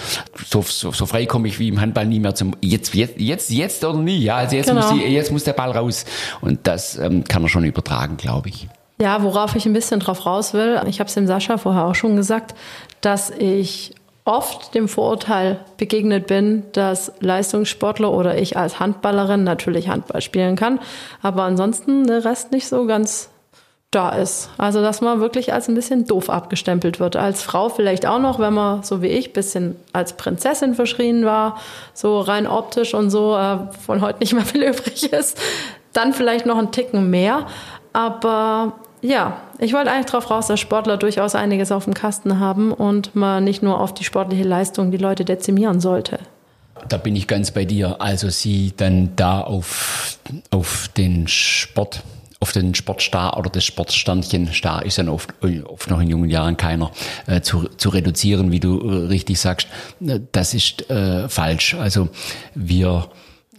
so, so, so frei komme ich wie im Handball nie mehr zum jetzt, jetzt, jetzt, jetzt oder nie. Ja, also jetzt, genau. muss, die, jetzt muss der Ball raus. Und das ähm, kann er schon übertragen, glaube ich. Ja, worauf ich ein bisschen drauf raus will, ich habe es dem Sascha vorher auch schon gesagt, dass ich oft dem Vorurteil begegnet bin, dass Leistungssportler oder ich als Handballerin natürlich Handball spielen kann, aber ansonsten der Rest nicht so ganz da ist. Also dass man wirklich als ein bisschen doof abgestempelt wird. Als Frau vielleicht auch noch, wenn man so wie ich bisschen als Prinzessin verschrien war, so rein optisch und so äh, von heute nicht mehr viel übrig ist, dann vielleicht noch einen Ticken mehr. Aber ja, ich wollte eigentlich darauf raus, dass Sportler durchaus einiges auf dem Kasten haben und man nicht nur auf die sportliche Leistung die Leute dezimieren sollte. Da bin ich ganz bei dir. Also sie dann da auf, auf den Sport, auf den Sportstar oder das Sportstandchen, Star ist dann oft, oft noch in jungen Jahren keiner, äh, zu, zu reduzieren, wie du richtig sagst, das ist äh, falsch. Also wir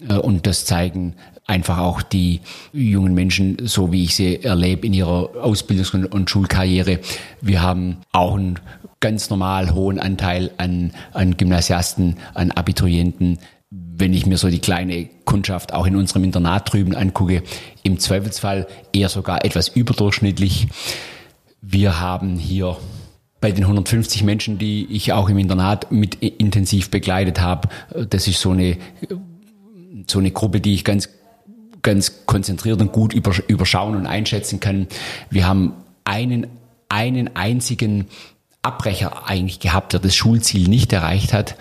äh, und das zeigen einfach auch die jungen Menschen, so wie ich sie erlebe in ihrer Ausbildungs- und Schulkarriere. Wir haben auch einen ganz normal hohen Anteil an, an Gymnasiasten, an Abiturienten. Wenn ich mir so die kleine Kundschaft auch in unserem Internat drüben angucke, im Zweifelsfall eher sogar etwas überdurchschnittlich. Wir haben hier bei den 150 Menschen, die ich auch im Internat mit intensiv begleitet habe, das ist so eine, so eine Gruppe, die ich ganz ganz konzentriert und gut überschauen und einschätzen kann. Wir haben einen, einen einzigen Abbrecher eigentlich gehabt, der das Schulziel nicht erreicht hat.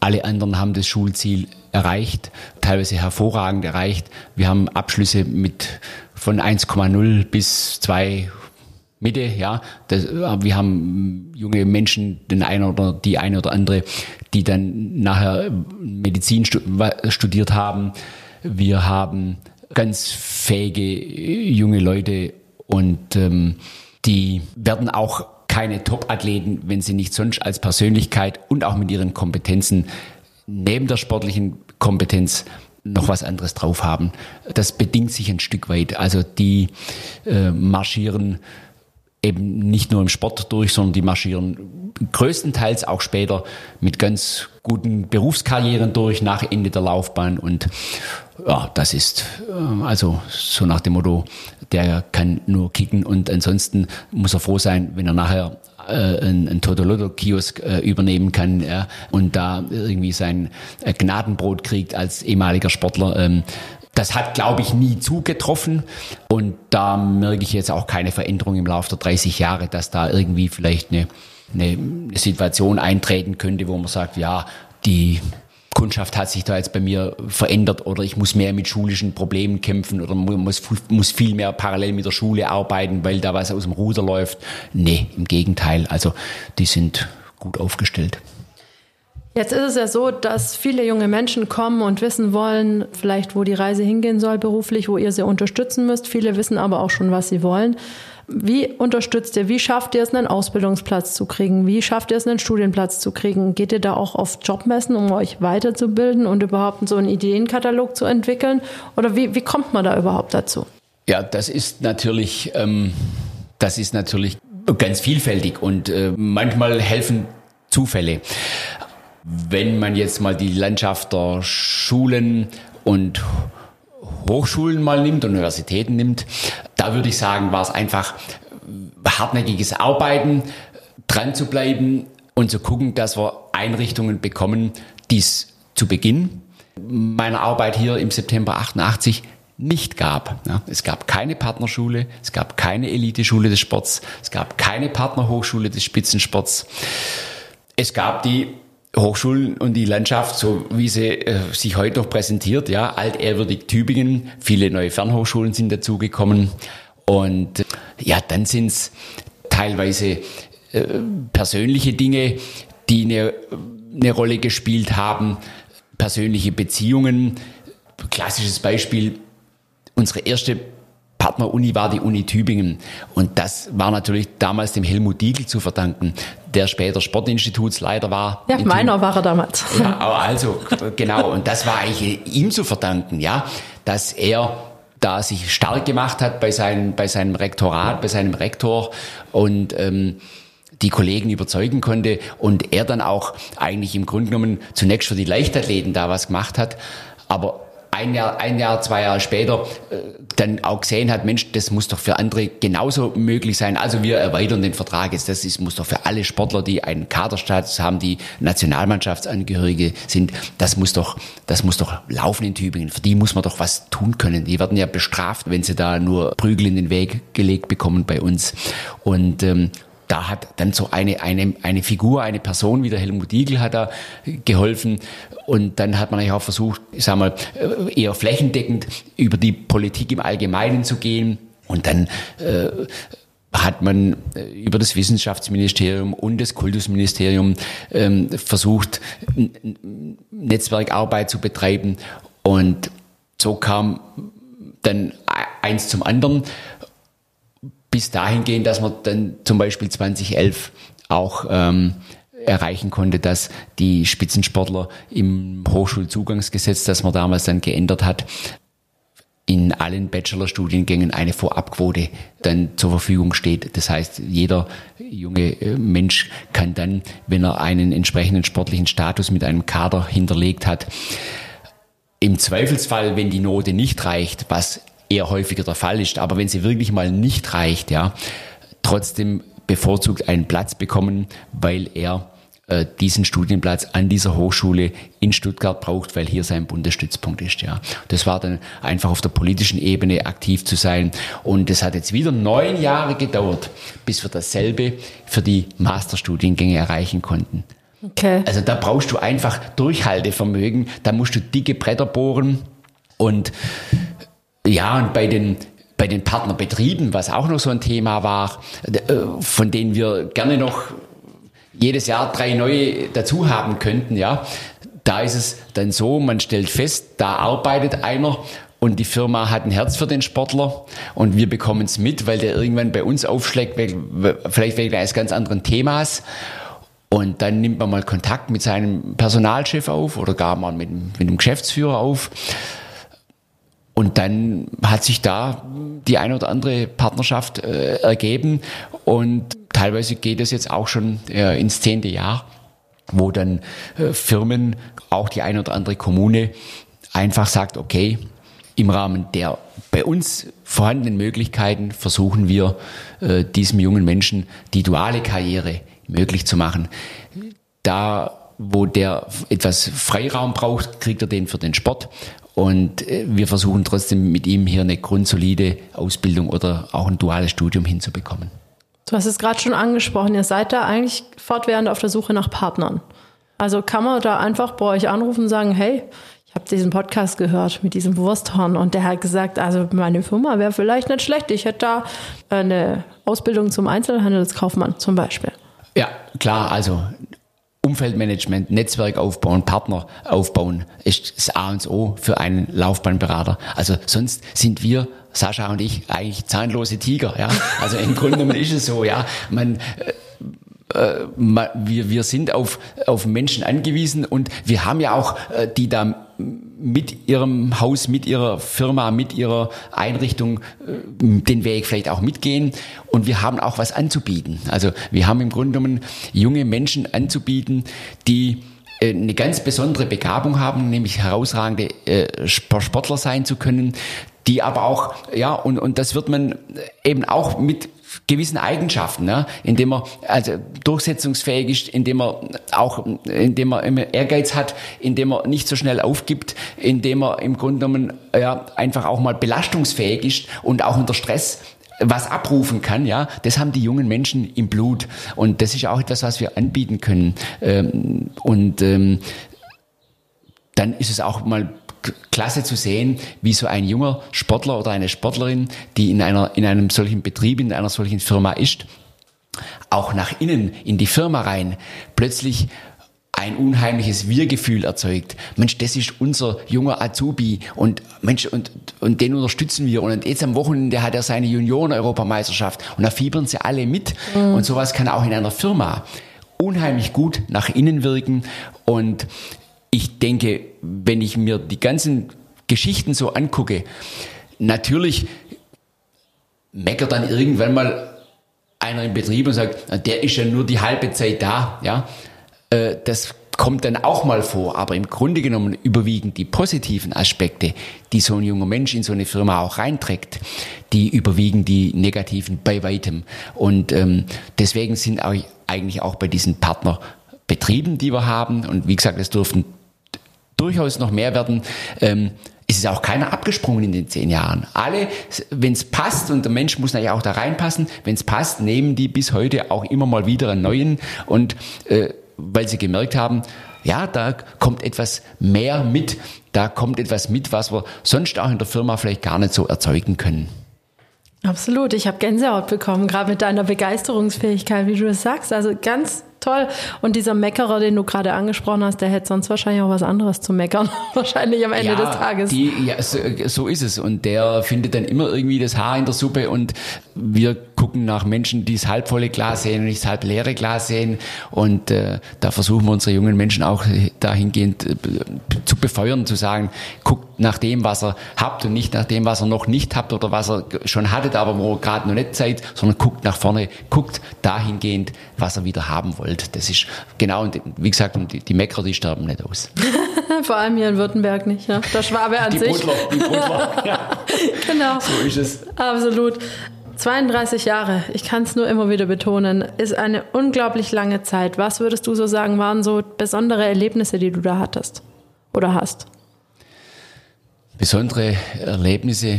Alle anderen haben das Schulziel erreicht, teilweise hervorragend erreicht. Wir haben Abschlüsse mit von 1,0 bis 2 Mitte, ja. Das, wir haben junge Menschen, den einen oder die eine oder andere, die dann nachher Medizin studiert haben. Wir haben ganz fähige junge Leute und ähm, die werden auch keine Top-Athleten, wenn sie nicht sonst als Persönlichkeit und auch mit ihren Kompetenzen neben der sportlichen Kompetenz noch was anderes drauf haben. Das bedingt sich ein Stück weit. Also die äh, marschieren eben nicht nur im Sport durch, sondern die marschieren größtenteils auch später mit ganz guten Berufskarrieren durch nach Ende der Laufbahn und ja, das ist äh, also so nach dem Motto, der kann nur kicken und ansonsten muss er froh sein, wenn er nachher äh, ein, Totoloto-Kiosk äh, übernehmen kann ja, und da irgendwie sein äh, Gnadenbrot kriegt als ehemaliger Sportler. Ähm, das hat, glaube ich, nie zugetroffen. Und da merke ich jetzt auch keine Veränderung im Laufe der 30 Jahre, dass da irgendwie vielleicht eine, eine Situation eintreten könnte, wo man sagt, ja, die Kundschaft hat sich da jetzt bei mir verändert oder ich muss mehr mit schulischen Problemen kämpfen oder muss, muss viel mehr parallel mit der Schule arbeiten, weil da was aus dem Ruder läuft. Nee, im Gegenteil. Also die sind gut aufgestellt. Jetzt ist es ja so, dass viele junge Menschen kommen und wissen wollen, vielleicht wo die Reise hingehen soll beruflich, wo ihr sie unterstützen müsst. Viele wissen aber auch schon, was sie wollen. Wie unterstützt ihr? Wie schafft ihr es, einen Ausbildungsplatz zu kriegen? Wie schafft ihr es, einen Studienplatz zu kriegen? Geht ihr da auch auf Jobmessen, um euch weiterzubilden und überhaupt so einen Ideenkatalog zu entwickeln? Oder wie, wie kommt man da überhaupt dazu? Ja, das ist natürlich, ähm, das ist natürlich ganz vielfältig und äh, manchmal helfen Zufälle. Wenn man jetzt mal die Landschaft der Schulen und Hochschulen mal nimmt, Universitäten nimmt, da würde ich sagen, war es einfach hartnäckiges Arbeiten, dran zu bleiben und zu gucken, dass wir Einrichtungen bekommen, die es zu Beginn meiner Arbeit hier im September 88 nicht gab. Es gab keine Partnerschule, es gab keine Eliteschule des Sports, es gab keine Partnerhochschule des Spitzensports. Es gab die Hochschulen und die Landschaft, so wie sie äh, sich heute noch präsentiert, ja, altehrwürdig Tübingen, viele neue Fernhochschulen sind dazugekommen. Und äh, ja, dann sind es teilweise äh, persönliche Dinge, die eine, eine Rolle gespielt haben, persönliche Beziehungen. Klassisches Beispiel, unsere erste Partneruni war die Uni Tübingen. Und das war natürlich damals dem Helmut Diegel zu verdanken, der später Sportinstitutsleiter war. Ja, meiner war er damals. Ja, also, genau. Und das war eigentlich ihm zu verdanken, ja, dass er da sich stark gemacht hat bei, seinem bei seinem Rektorat, bei seinem Rektor und ähm, die Kollegen überzeugen konnte und er dann auch eigentlich im Grunde genommen zunächst für die Leichtathleten da was gemacht hat. Aber ein Jahr, ein Jahr, zwei Jahre später äh, dann auch gesehen hat, Mensch, das muss doch für andere genauso möglich sein. Also wir erweitern den Vertrag jetzt. Das ist, muss doch für alle Sportler, die einen Kaderstatus haben, die Nationalmannschaftsangehörige sind, das muss doch, das muss doch laufen in Tübingen. Für die muss man doch was tun können. Die werden ja bestraft, wenn sie da nur Prügel in den Weg gelegt bekommen bei uns. Und ähm, da hat dann so eine, eine, eine Figur, eine Person wie der Helmut Diegel hat da geholfen. Und dann hat man eigentlich auch versucht, ich sag mal, eher flächendeckend über die Politik im Allgemeinen zu gehen. Und dann äh, hat man äh, über das Wissenschaftsministerium und das Kultusministerium ähm, versucht, Netzwerkarbeit zu betreiben. Und so kam dann eins zum anderen bis dahin gehen, dass man dann zum Beispiel 2011 auch ähm, erreichen konnte, dass die Spitzensportler im Hochschulzugangsgesetz, das man damals dann geändert hat, in allen Bachelorstudiengängen eine Vorabquote dann zur Verfügung steht. Das heißt, jeder junge äh, Mensch kann dann, wenn er einen entsprechenden sportlichen Status mit einem Kader hinterlegt hat, im Zweifelsfall, wenn die Note nicht reicht, was eher häufiger der Fall ist. Aber wenn sie wirklich mal nicht reicht, ja, trotzdem bevorzugt einen Platz bekommen, weil er äh, diesen Studienplatz an dieser Hochschule in Stuttgart braucht, weil hier sein Bundesstützpunkt ist. Ja, das war dann einfach auf der politischen Ebene aktiv zu sein. Und es hat jetzt wieder neun Jahre gedauert, bis wir dasselbe für die Masterstudiengänge erreichen konnten. Okay. Also da brauchst du einfach Durchhaltevermögen. Da musst du dicke Bretter bohren und ja, und bei den bei den Partnerbetrieben, was auch noch so ein Thema war, äh, von denen wir gerne noch jedes Jahr drei neue dazu haben könnten, ja. Da ist es dann so, man stellt fest, da arbeitet einer und die Firma hat ein Herz für den Sportler und wir bekommen es mit, weil der irgendwann bei uns aufschlägt, vielleicht wegen eines ganz anderen Themas. Und dann nimmt man mal Kontakt mit seinem Personalchef auf oder gar mal mit, mit dem Geschäftsführer auf. Und dann hat sich da die eine oder andere Partnerschaft äh, ergeben und teilweise geht es jetzt auch schon äh, ins zehnte Jahr, wo dann äh, Firmen, auch die eine oder andere Kommune, einfach sagt, okay, im Rahmen der bei uns vorhandenen Möglichkeiten versuchen wir, äh, diesem jungen Menschen die duale Karriere möglich zu machen. Da, wo der etwas Freiraum braucht, kriegt er den für den Sport. Und äh, wir versuchen trotzdem mit ihm hier eine grundsolide Ausbildung oder auch ein duales Studium hinzubekommen. Du hast es gerade schon angesprochen, ihr seid da eigentlich fortwährend auf der Suche nach Partnern. Also kann man da einfach bei euch anrufen und sagen, hey, ich habe diesen Podcast gehört mit diesem Wursthorn und der hat gesagt, also meine Firma wäre vielleicht nicht schlecht. Ich hätte da eine Ausbildung zum Einzelhandelskaufmann zum Beispiel. Ja, klar, also Umfeldmanagement, Netzwerk aufbauen, Partner aufbauen ist das A und O für einen Laufbahnberater. Also sonst sind wir Sascha und ich eigentlich zahnlose Tiger, ja. Also im Grunde genommen ist es so, ja. Man, äh, äh wir, wir sind auf, auf Menschen angewiesen und wir haben ja auch äh, die da mit ihrem Haus, mit ihrer Firma, mit ihrer Einrichtung äh, den Weg vielleicht auch mitgehen und wir haben auch was anzubieten. Also wir haben im Grunde genommen junge Menschen anzubieten, die äh, eine ganz besondere Begabung haben, nämlich herausragende äh, Sportler sein zu können, die aber auch, ja, und, und das wird man eben auch mit gewissen Eigenschaften, ne? indem er also durchsetzungsfähig ist, indem er auch, indem er immer Ehrgeiz hat, indem er nicht so schnell aufgibt, indem er im Grunde genommen ja, einfach auch mal belastungsfähig ist und auch unter Stress was abrufen kann, ja, das haben die jungen Menschen im Blut. Und das ist auch etwas, was wir anbieten können. Ähm, und ähm, dann ist es auch mal klasse zu sehen, wie so ein junger Sportler oder eine Sportlerin, die in einer, in einem solchen Betrieb, in einer solchen Firma ist, auch nach innen in die Firma rein plötzlich ein unheimliches Wir-Gefühl erzeugt. Mensch, das ist unser junger Azubi und Mensch, und, und den unterstützen wir. Und jetzt am Wochenende hat er seine Junioren-Europameisterschaft und da fiebern sie alle mit. Mhm. Und sowas kann auch in einer Firma unheimlich gut nach innen wirken. Und ich denke, wenn ich mir die ganzen Geschichten so angucke, natürlich meckert dann irgendwann mal einer im Betrieb und sagt, der ist ja nur die halbe Zeit da, ja. Äh, das kommt dann auch mal vor, aber im Grunde genommen überwiegen die positiven Aspekte, die so ein junger Mensch in so eine Firma auch reinträgt, die überwiegen die negativen bei weitem. Und ähm, deswegen sind auch eigentlich auch bei diesen Partnerbetrieben, die wir haben, und wie gesagt, es dürften durchaus noch mehr werden. Ähm, es ist auch keiner abgesprungen in den zehn Jahren. Alle, wenn es passt, und der Mensch muss natürlich auch da reinpassen, wenn es passt, nehmen die bis heute auch immer mal wieder einen neuen und äh, weil sie gemerkt haben, ja, da kommt etwas mehr mit, da kommt etwas mit, was wir sonst auch in der Firma vielleicht gar nicht so erzeugen können. Absolut, ich habe Gänsehaut bekommen, gerade mit deiner Begeisterungsfähigkeit, wie du es sagst. Also ganz toll. Und dieser Meckerer, den du gerade angesprochen hast, der hätte sonst wahrscheinlich auch was anderes zu meckern. wahrscheinlich am Ende ja, des Tages. Die, ja, so, so, ist es. Und der findet dann immer irgendwie das Haar in der Suppe und wir gucken nach Menschen, die das halbvolle Glas sehen und nicht das halb leere Glas sehen. Und äh, da versuchen wir unsere jungen Menschen auch dahingehend äh, zu befeuern, zu sagen, guckt nach dem, was ihr habt und nicht nach dem, was ihr noch nicht habt oder was ihr schon hattet, aber wo ihr gerade noch nicht seid, sondern guckt nach vorne, guckt dahingehend, was ihr wieder haben wollt. Das ist genau, und wie gesagt, die, die Meckler, die sterben nicht aus. Vor allem hier in Württemberg nicht, ne? Der Schwabe an die sich. Brudler, die Brudler, ja. genau. So ist es. Absolut. 32 Jahre, ich kann es nur immer wieder betonen, ist eine unglaublich lange Zeit. Was würdest du so sagen, waren so besondere Erlebnisse, die du da hattest oder hast? Besondere Erlebnisse.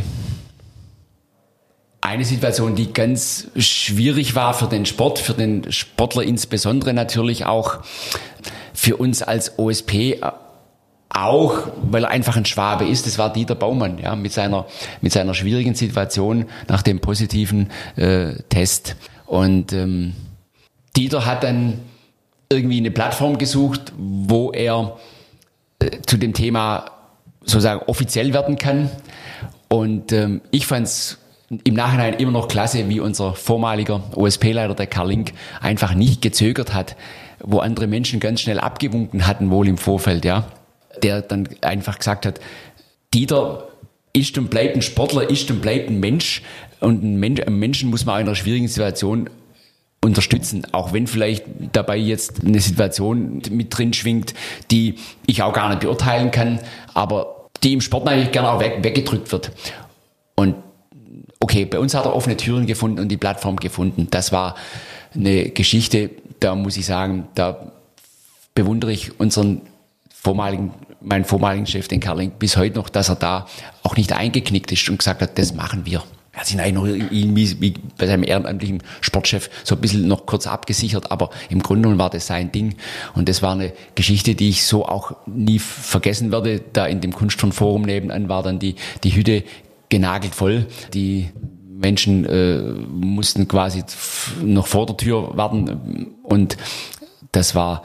Eine Situation, die ganz schwierig war für den Sport, für den Sportler insbesondere natürlich auch für uns als OSP auch, weil er einfach ein Schwabe ist, das war Dieter Baumann, ja, mit seiner, mit seiner schwierigen Situation nach dem positiven äh, Test. Und ähm, Dieter hat dann irgendwie eine Plattform gesucht, wo er äh, zu dem Thema sozusagen offiziell werden kann. Und ähm, ich fand es im Nachhinein immer noch klasse, wie unser vormaliger OSP-Leiter, der Karl Link, einfach nicht gezögert hat, wo andere Menschen ganz schnell abgewunken hatten, wohl im Vorfeld, ja der dann einfach gesagt hat, Dieter ist und bleibt ein Sportler, ist und bleibt ein Mensch und ein Mensch, einen Menschen muss man auch in einer schwierigen Situation unterstützen, auch wenn vielleicht dabei jetzt eine Situation mit drin schwingt, die ich auch gar nicht beurteilen kann, aber die im Sport natürlich gerne auch weg, weggedrückt wird. Und okay, bei uns hat er offene Türen gefunden und die Plattform gefunden. Das war eine Geschichte, da muss ich sagen, da bewundere ich unseren vormaligen, meinen vormaligen Chef, den Karling, bis heute noch, dass er da auch nicht eingeknickt ist und gesagt hat, das machen wir. Er hat sich eigentlich noch irgendwie wie bei seinem ehrenamtlichen Sportchef so ein bisschen noch kurz abgesichert, aber im Grunde genommen war das sein Ding. Und das war eine Geschichte, die ich so auch nie vergessen werde. Da in dem Kunstturnforum nebenan war dann die, die Hütte genagelt voll. Die Menschen äh, mussten quasi noch vor der Tür warten und das war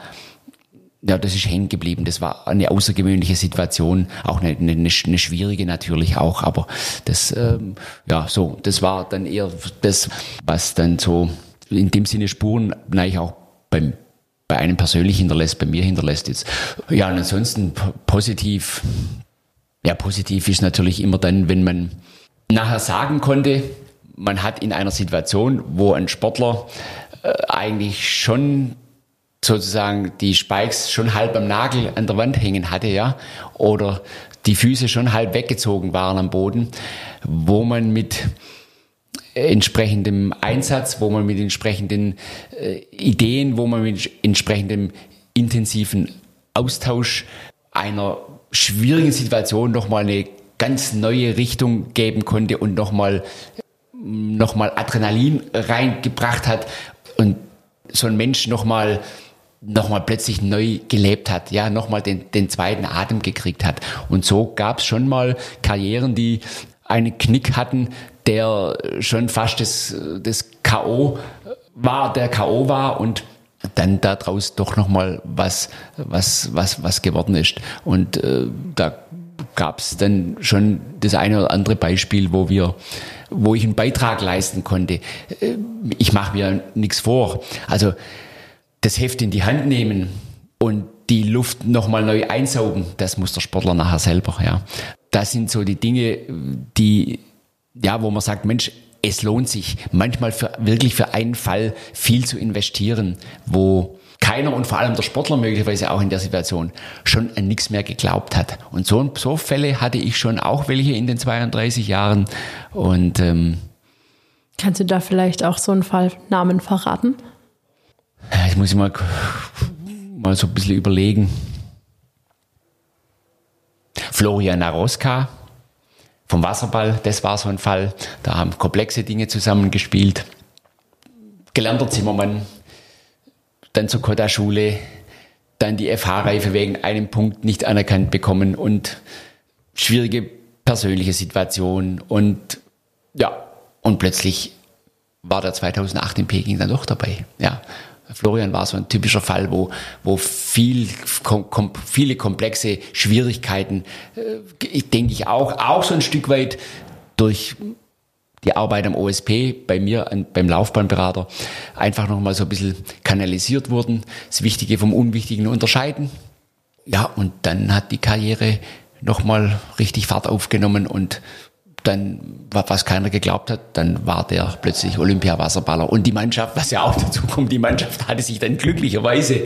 ja, das ist hängen geblieben. Das war eine außergewöhnliche Situation, auch eine, eine, eine schwierige natürlich auch, aber das, ähm, ja, so, das war dann eher das, was dann so in dem Sinne Spuren eigentlich auch beim, bei einem persönlich hinterlässt, bei mir hinterlässt jetzt. Ja, und ansonsten positiv, ja, positiv ist natürlich immer dann, wenn man nachher sagen konnte, man hat in einer Situation, wo ein Sportler äh, eigentlich schon sozusagen die Spikes schon halb am Nagel an der Wand hängen hatte, ja, oder die Füße schon halb weggezogen waren am Boden, wo man mit entsprechendem Einsatz, wo man mit entsprechenden äh, Ideen, wo man mit entsprechendem intensiven Austausch einer schwierigen Situation nochmal eine ganz neue Richtung geben konnte und nochmal noch mal Adrenalin reingebracht hat und so ein Mensch nochmal nochmal plötzlich neu gelebt hat, ja, nochmal den, den zweiten Atem gekriegt hat. Und so gab es schon mal Karrieren, die einen Knick hatten, der schon fast das, das K.O. war, der K.O. war und dann daraus doch nochmal was, was, was, was geworden ist. Und äh, da gab es dann schon das eine oder andere Beispiel, wo wir, wo ich einen Beitrag leisten konnte. Äh, ich mache mir nichts vor. Also das Heft in die Hand nehmen und die Luft nochmal neu einsaugen, das muss der Sportler nachher selber, ja. Das sind so die Dinge, die, ja, wo man sagt, Mensch, es lohnt sich manchmal für, wirklich für einen Fall viel zu investieren, wo keiner und vor allem der Sportler möglicherweise auch in der Situation schon an nichts mehr geglaubt hat. Und so, so Fälle hatte ich schon auch welche in den 32 Jahren. Und ähm, kannst du da vielleicht auch so einen Fall Namen verraten? Ich muss mal, mal so ein bisschen überlegen. Florian Naroska vom Wasserball, das war so ein Fall. Da haben komplexe Dinge zusammengespielt. Gelernter Zimmermann, dann zur Kotta-Schule, dann die FH-Reife wegen einem Punkt nicht anerkannt bekommen und schwierige persönliche Situation und ja, und plötzlich war der 2008 in Peking dann doch dabei. Ja, Florian war so ein typischer Fall, wo, wo viel, kom, viele komplexe Schwierigkeiten, äh, ich denke ich auch, auch so ein Stück weit durch die Arbeit am OSP bei mir an, beim Laufbahnberater einfach nochmal so ein bisschen kanalisiert wurden, das Wichtige vom Unwichtigen unterscheiden. Ja, und dann hat die Karriere nochmal richtig Fahrt aufgenommen und dann, was keiner geglaubt hat, dann war der plötzlich Olympiawasserballer. Und die Mannschaft, was ja auch dazu kommt, die Mannschaft hatte sich dann glücklicherweise,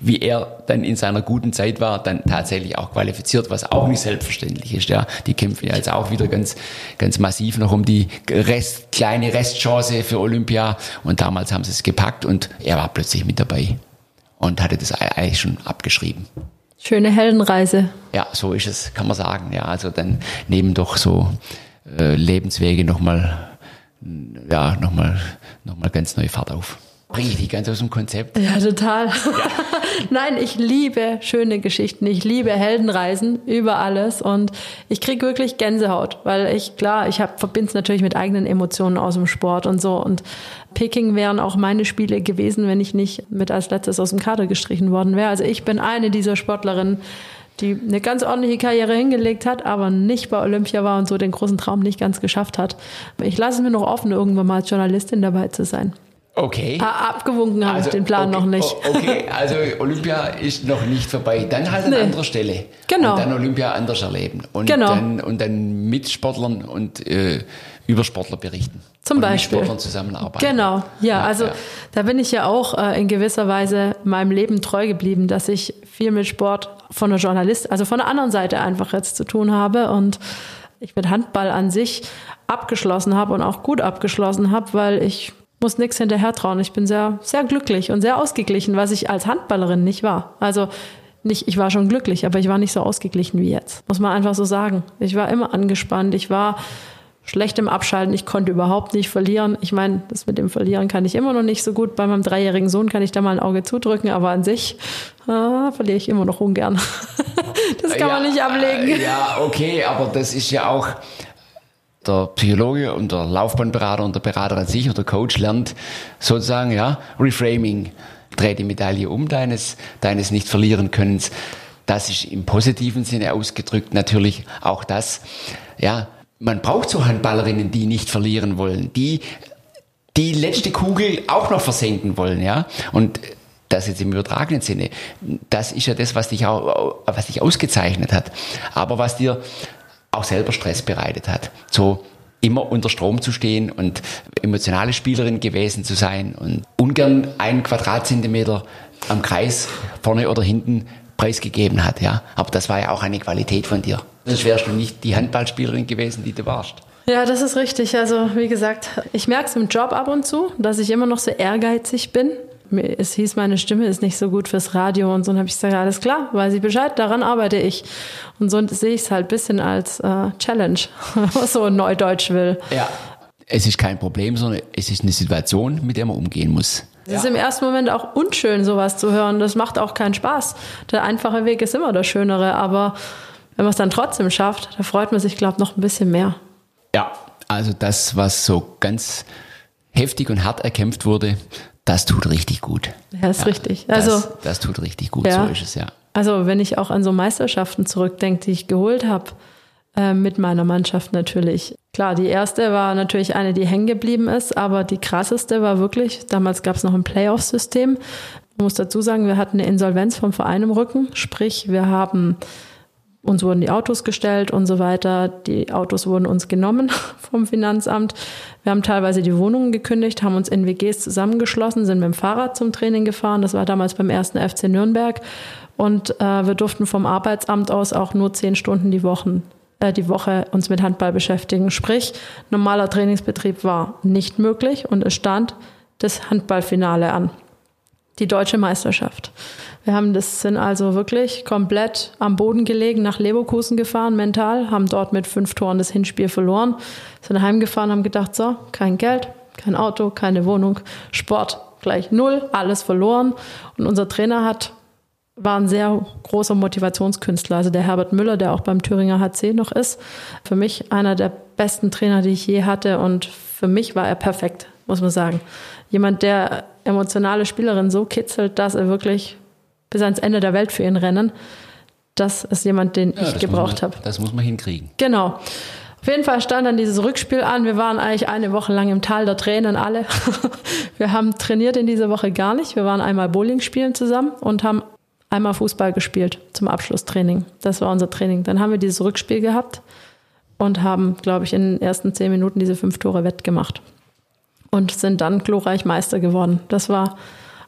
wie er dann in seiner guten Zeit war, dann tatsächlich auch qualifiziert, was auch nicht selbstverständlich ist. Ja, die kämpfen ja jetzt auch wieder ganz, ganz massiv noch um die Rest, kleine Restchance für Olympia. Und damals haben sie es gepackt und er war plötzlich mit dabei und hatte das eigentlich schon abgeschrieben. Schöne Heldenreise. Ja, so ist es, kann man sagen. Ja, also dann nehmen doch so äh, Lebenswege nochmal, ja, nochmal, nochmal ganz neu Fahrt auf. Bringe ich die ganz aus dem Konzept? Ja, total. Ja. Nein, ich liebe schöne Geschichten. Ich liebe Heldenreisen über alles und ich kriege wirklich Gänsehaut, weil ich, klar, ich verbinde es natürlich mit eigenen Emotionen aus dem Sport und so und Peking wären auch meine Spiele gewesen, wenn ich nicht mit als letztes aus dem Kader gestrichen worden wäre. Also ich bin eine dieser Sportlerinnen, die eine ganz ordentliche Karriere hingelegt hat, aber nicht bei Olympia war und so den großen Traum nicht ganz geschafft hat. Ich lasse es mir noch offen, irgendwann mal als Journalistin dabei zu sein. Okay. Abgewunken habe also, ich den Plan okay, noch nicht. Okay, also Olympia ist noch nicht vorbei. Dann halt an nee. anderer Stelle. Genau. Und dann Olympia anders erleben. Und genau. Dann, und dann mit Sportlern und äh, über Sportler berichten. Zum und Beispiel. Mit Sportlern zusammenarbeiten. Genau, ja, ja also ja. da bin ich ja auch äh, in gewisser Weise meinem Leben treu geblieben, dass ich viel mit Sport von der Journalist, also von der anderen Seite einfach jetzt zu tun habe und ich mit Handball an sich abgeschlossen habe und auch gut abgeschlossen habe, weil ich muss nichts hinterher trauen. Ich bin sehr, sehr glücklich und sehr ausgeglichen, was ich als Handballerin nicht war. Also nicht, ich war schon glücklich, aber ich war nicht so ausgeglichen wie jetzt. Muss man einfach so sagen. Ich war immer angespannt. Ich war schlecht im Abschalten. Ich konnte überhaupt nicht verlieren. Ich meine, das mit dem Verlieren kann ich immer noch nicht so gut. Bei meinem dreijährigen Sohn kann ich da mal ein Auge zudrücken, aber an sich ah, verliere ich immer noch ungern. das kann ja, man nicht ablegen. Ja, okay, aber das ist ja auch der Psychologe und der Laufbahnberater und der Berater an sich oder der Coach lernt sozusagen, ja, Reframing. Dreh die Medaille um deines, deines nicht verlieren Könnens. Das ist im positiven Sinne ausgedrückt natürlich auch das, ja, man braucht so Handballerinnen, die nicht verlieren wollen, die die letzte Kugel auch noch versenken wollen, ja. Und das jetzt im übertragenen Sinne, das ist ja das, was dich auch, was dich ausgezeichnet hat. Aber was dir auch selber Stress bereitet hat. So immer unter Strom zu stehen und emotionale Spielerin gewesen zu sein und ungern einen Quadratzentimeter am Kreis vorne oder hinten preisgegeben hat, ja. Aber das war ja auch eine Qualität von dir. Sonst wärst du nicht die Handballspielerin gewesen, die du warst. Ja, das ist richtig. Also wie gesagt, ich merke es im Job ab und zu, dass ich immer noch so ehrgeizig bin. Es hieß, meine Stimme ist nicht so gut fürs Radio und so. Und habe ich gesagt, ja, alles klar, weiß ich Bescheid, daran arbeite ich. Und so sehe ich es halt ein bisschen als äh, Challenge, wenn man so neudeutsch will. Ja, es ist kein Problem, sondern es ist eine Situation, mit der man umgehen muss. Es ist im ersten Moment auch unschön, sowas zu hören. Das macht auch keinen Spaß. Der einfache Weg ist immer der schönere, aber wenn man es dann trotzdem schafft, da freut man sich, glaube ich, noch ein bisschen mehr. Ja, also das, was so ganz heftig und hart erkämpft wurde, das tut richtig gut. Ja, ist ja, richtig. Also, das, das, tut richtig gut, ja. so ist es ja. Also wenn ich auch an so Meisterschaften zurückdenke, die ich geholt habe, äh, mit meiner Mannschaft natürlich. Klar, die erste war natürlich eine, die hängen geblieben ist, aber die krasseste war wirklich, damals gab es noch ein Playoff-System. Ich muss dazu sagen, wir hatten eine Insolvenz vom Verein im Rücken, sprich wir haben uns wurden die Autos gestellt und so weiter. Die Autos wurden uns genommen vom Finanzamt. Wir haben teilweise die Wohnungen gekündigt, haben uns in WGs zusammengeschlossen, sind mit dem Fahrrad zum Training gefahren. Das war damals beim ersten FC Nürnberg. Und äh, wir durften vom Arbeitsamt aus auch nur zehn Stunden die, Wochen, äh, die Woche uns mit Handball beschäftigen. Sprich, normaler Trainingsbetrieb war nicht möglich und es stand das Handballfinale an. Die deutsche Meisterschaft. Wir haben das sind also wirklich komplett am Boden gelegen, nach Leverkusen gefahren, mental, haben dort mit fünf Toren das Hinspiel verloren, sind heimgefahren, haben gedacht, so, kein Geld, kein Auto, keine Wohnung, Sport gleich null, alles verloren. Und unser Trainer hat war ein sehr großer Motivationskünstler. Also der Herbert Müller, der auch beim Thüringer HC noch ist, für mich einer der besten Trainer, die ich je hatte. Und für mich war er perfekt, muss man sagen. Jemand, der emotionale Spielerin so kitzelt, dass er wirklich bis ans Ende der Welt für ihn rennen. Das ist jemand, den ja, ich gebraucht habe. Das muss man hinkriegen. Genau. Auf jeden Fall stand dann dieses Rückspiel an. Wir waren eigentlich eine Woche lang im Tal der Tränen alle. Wir haben trainiert in dieser Woche gar nicht. Wir waren einmal Bowling spielen zusammen und haben einmal Fußball gespielt zum Abschlusstraining. Das war unser Training. Dann haben wir dieses Rückspiel gehabt. und haben, glaube ich, in den ersten zehn Minuten diese fünf Tore wettgemacht und sind dann glorreich Meister geworden. Das war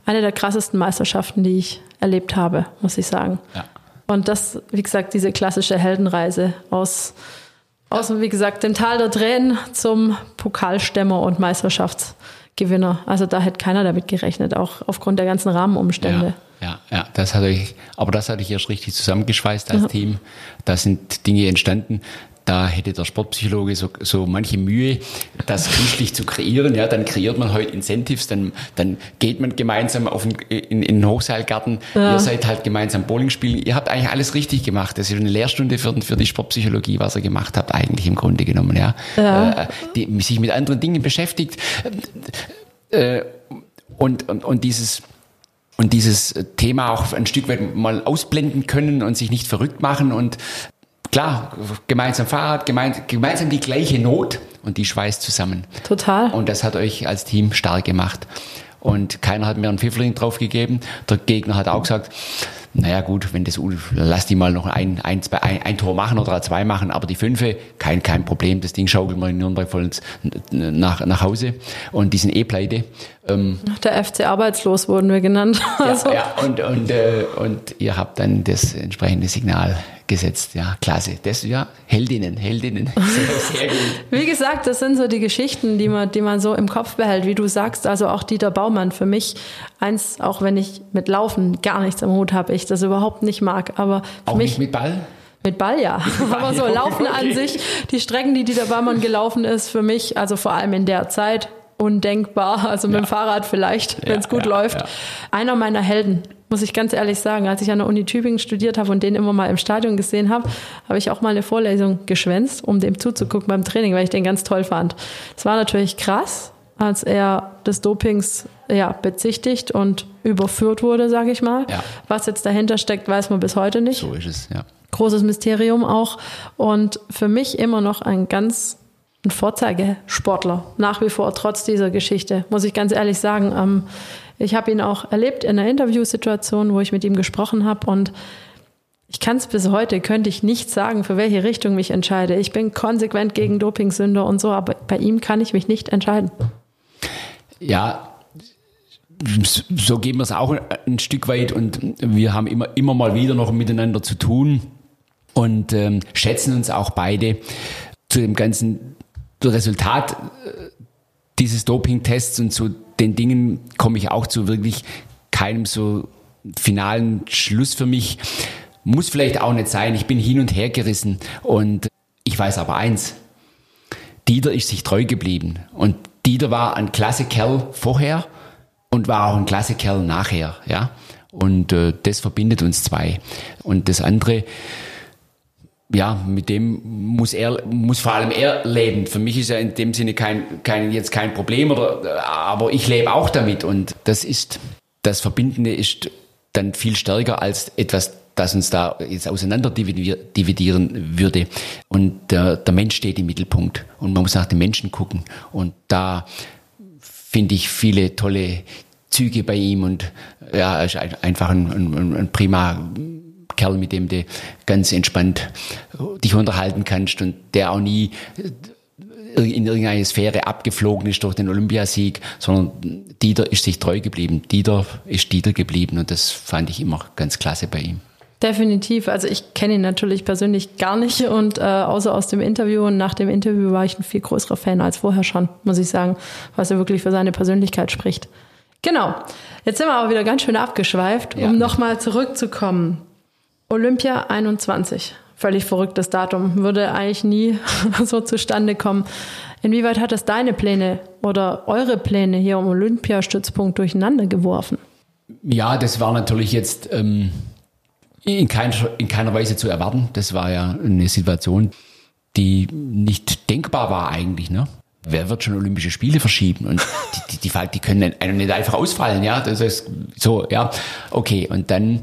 eine der krassesten Meisterschaften, die ich erlebt habe, muss ich sagen. Ja. Und das, wie gesagt, diese klassische Heldenreise aus, aus, wie gesagt, dem Tal der Tränen zum Pokalstämmer und Meisterschaftsgewinner. Also da hätte keiner damit gerechnet, auch aufgrund der ganzen Rahmenumstände. Ja, ja, ja. das hatte ich, aber das hatte ich erst richtig zusammengeschweißt als ja. Team. Da sind Dinge entstanden, da hätte der Sportpsychologe so, so manche Mühe, das künstlich zu kreieren. Ja, dann kreiert man heute Incentives, dann, dann geht man gemeinsam auf den, in, in den Hochseilgarten. Ja. Ihr seid halt gemeinsam Bowling spielen. Ihr habt eigentlich alles richtig gemacht. Das ist eine Lehrstunde für, für die Sportpsychologie, was ihr gemacht habt, eigentlich im Grunde genommen. Ja, ja. Äh, die, sich mit anderen Dingen beschäftigt. Äh, und, und, und dieses, und dieses Thema auch ein Stück weit mal ausblenden können und sich nicht verrückt machen und klar, gemeinsam Fahrrad, gemeinsam die gleiche Not und die schweißt zusammen. Total. Und das hat euch als Team stark gemacht. Und keiner hat mir einen Pfifferling drauf gegeben. Der Gegner hat auch gesagt, naja gut, wenn das, lass die mal noch ein, ein, zwei, ein, ein Tor machen oder zwei machen, aber die Fünfe, kein, kein Problem, das Ding schaukelt mal in Nürnberg voll nach, nach Hause und die sind eh pleite. Ähm, Der FC Arbeitslos wurden wir genannt. Ja, also. ja und, und, äh, und ihr habt dann das entsprechende Signal gesetzt. Ja, klasse. Das, ja, Heldinnen, Heldinnen. Sehr, sehr. Wie gesagt, das sind so die Geschichten, die man, die man so im Kopf behält, wie du sagst. Also auch Dieter Baumann für mich eins, auch wenn ich mit Laufen gar nichts am Hut habe, ich das überhaupt nicht mag. Aber für auch mich, nicht mit Ball? Mit Ball ja. Aber so Laufen okay. an sich, die Strecken, die Dieter Baumann gelaufen ist, für mich, also vor allem in der Zeit, undenkbar. Also mit ja. dem Fahrrad vielleicht, wenn es ja, gut ja, läuft. Einer meiner Helden muss ich ganz ehrlich sagen. Als ich an der Uni Tübingen studiert habe und den immer mal im Stadion gesehen habe, habe ich auch mal eine Vorlesung geschwänzt, um dem zuzugucken beim Training, weil ich den ganz toll fand. Es war natürlich krass, als er des Dopings ja, bezichtigt und überführt wurde, sage ich mal. Ja. Was jetzt dahinter steckt, weiß man bis heute nicht. So ist es, ja. Großes Mysterium auch. Und für mich immer noch ein ganz ein Vorzeigesportler, nach wie vor, trotz dieser Geschichte, muss ich ganz ehrlich sagen. Ähm, ich habe ihn auch erlebt in einer Interviewsituation, wo ich mit ihm gesprochen habe und ich kann es bis heute, könnte ich nicht sagen, für welche Richtung mich entscheide. Ich bin konsequent gegen Dopingsünder und so, aber bei ihm kann ich mich nicht entscheiden. Ja, so gehen wir es auch ein Stück weit und wir haben immer, immer mal wieder noch miteinander zu tun und ähm, schätzen uns auch beide zu dem ganzen Resultat äh, dieses Dopingtests und zu den Dingen komme ich auch zu wirklich keinem so finalen Schluss für mich. Muss vielleicht auch nicht sein. Ich bin hin und her gerissen. Und ich weiß aber eins. Dieter ist sich treu geblieben. Und Dieter war ein klasse Kerl vorher und war auch ein klasse Kerl nachher. Ja. Und äh, das verbindet uns zwei. Und das andere, ja, mit dem muss er, muss vor allem er leben. Für mich ist ja in dem Sinne kein, kein, jetzt kein Problem, oder, aber ich lebe auch damit und das ist, das Verbindende ist dann viel stärker als etwas, das uns da jetzt auseinander dividieren würde. Und der, der Mensch steht im Mittelpunkt und man muss nach den Menschen gucken. Und da finde ich viele tolle Züge bei ihm und ja, ist einfach ein, ein, ein prima Kerl, mit dem du ganz entspannt dich unterhalten kannst und der auch nie in irgendeine Sphäre abgeflogen ist durch den Olympiasieg, sondern Dieter ist sich treu geblieben. Dieter ist Dieter geblieben und das fand ich immer ganz klasse bei ihm. Definitiv. Also ich kenne ihn natürlich persönlich gar nicht und äh, außer aus dem Interview und nach dem Interview war ich ein viel größerer Fan als vorher schon, muss ich sagen, was er wirklich für seine Persönlichkeit spricht. Genau. Jetzt sind wir aber wieder ganz schön abgeschweift, um ja. nochmal zurückzukommen. Olympia 21. Völlig verrücktes Datum. Würde eigentlich nie so zustande kommen. Inwieweit hat es deine Pläne oder eure Pläne hier um Olympiastützpunkt durcheinander geworfen? Ja, das war natürlich jetzt ähm, in, kein, in keiner Weise zu erwarten. Das war ja eine Situation, die nicht denkbar war eigentlich. Ne? Wer wird schon Olympische Spiele verschieben? Und die, die, die, die können einem nicht einfach ausfallen, ja. Das ist so, ja. Okay, und dann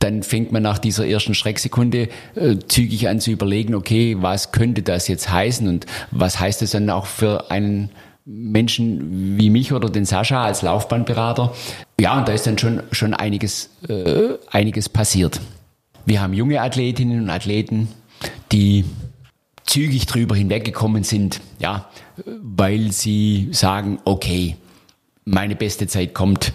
dann fängt man nach dieser ersten Schrecksekunde äh, zügig an zu überlegen, okay, was könnte das jetzt heißen und was heißt es dann auch für einen Menschen wie mich oder den Sascha als Laufbahnberater. Ja, und da ist dann schon, schon einiges, äh, einiges passiert. Wir haben junge Athletinnen und Athleten, die zügig drüber hinweggekommen sind, ja, weil sie sagen, okay, meine beste Zeit kommt.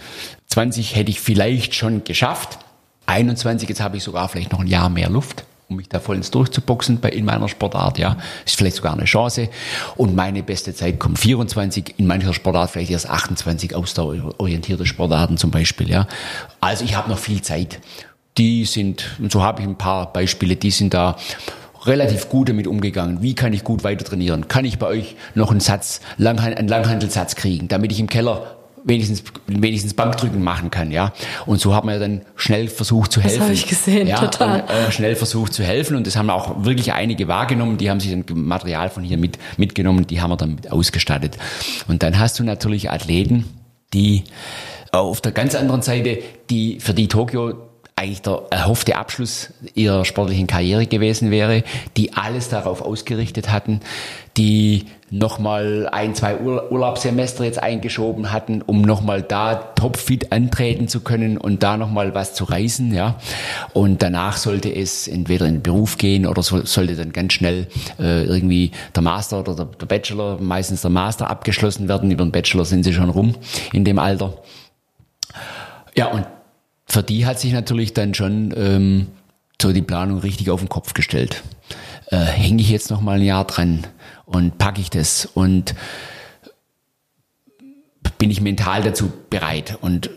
20 hätte ich vielleicht schon geschafft. 21, jetzt habe ich sogar vielleicht noch ein Jahr mehr Luft um mich da vollends durchzuboxen bei, in meiner Sportart, ja. Ist vielleicht sogar eine Chance. Und meine beste Zeit kommt 24, in mancher Sportart vielleicht erst 28 ausdauerorientierte Sportarten zum Beispiel, ja. Also ich habe noch viel Zeit. Die sind, und so habe ich ein paar Beispiele, die sind da relativ gut damit umgegangen. Wie kann ich gut weiter trainieren? Kann ich bei euch noch einen Satz, einen Langhandelssatz kriegen, damit ich im Keller wenigstens, wenigstens Bankdrücken machen kann, ja. Und so haben wir dann schnell versucht zu helfen. Das habe ich gesehen, ja, total. Und, äh, schnell versucht zu helfen und das haben auch wirklich einige wahrgenommen, die haben sich dann Material von hier mit, mitgenommen, die haben wir dann mit ausgestattet. Und dann hast du natürlich Athleten, die auf der ganz anderen Seite, die für die Tokio eigentlich der erhoffte Abschluss ihrer sportlichen Karriere gewesen wäre, die alles darauf ausgerichtet hatten, die nochmal ein, zwei Urlaubssemester jetzt eingeschoben hatten, um nochmal da topfit antreten zu können und da nochmal was zu reißen, ja. Und danach sollte es entweder in den Beruf gehen oder so, sollte dann ganz schnell äh, irgendwie der Master oder der, der Bachelor, meistens der Master abgeschlossen werden. Über den Bachelor sind sie schon rum in dem Alter. Ja, und für die hat sich natürlich dann schon ähm, so die Planung richtig auf den Kopf gestellt. Äh, Hänge ich jetzt noch mal ein Jahr dran und packe ich das? Und bin ich mental dazu bereit? Und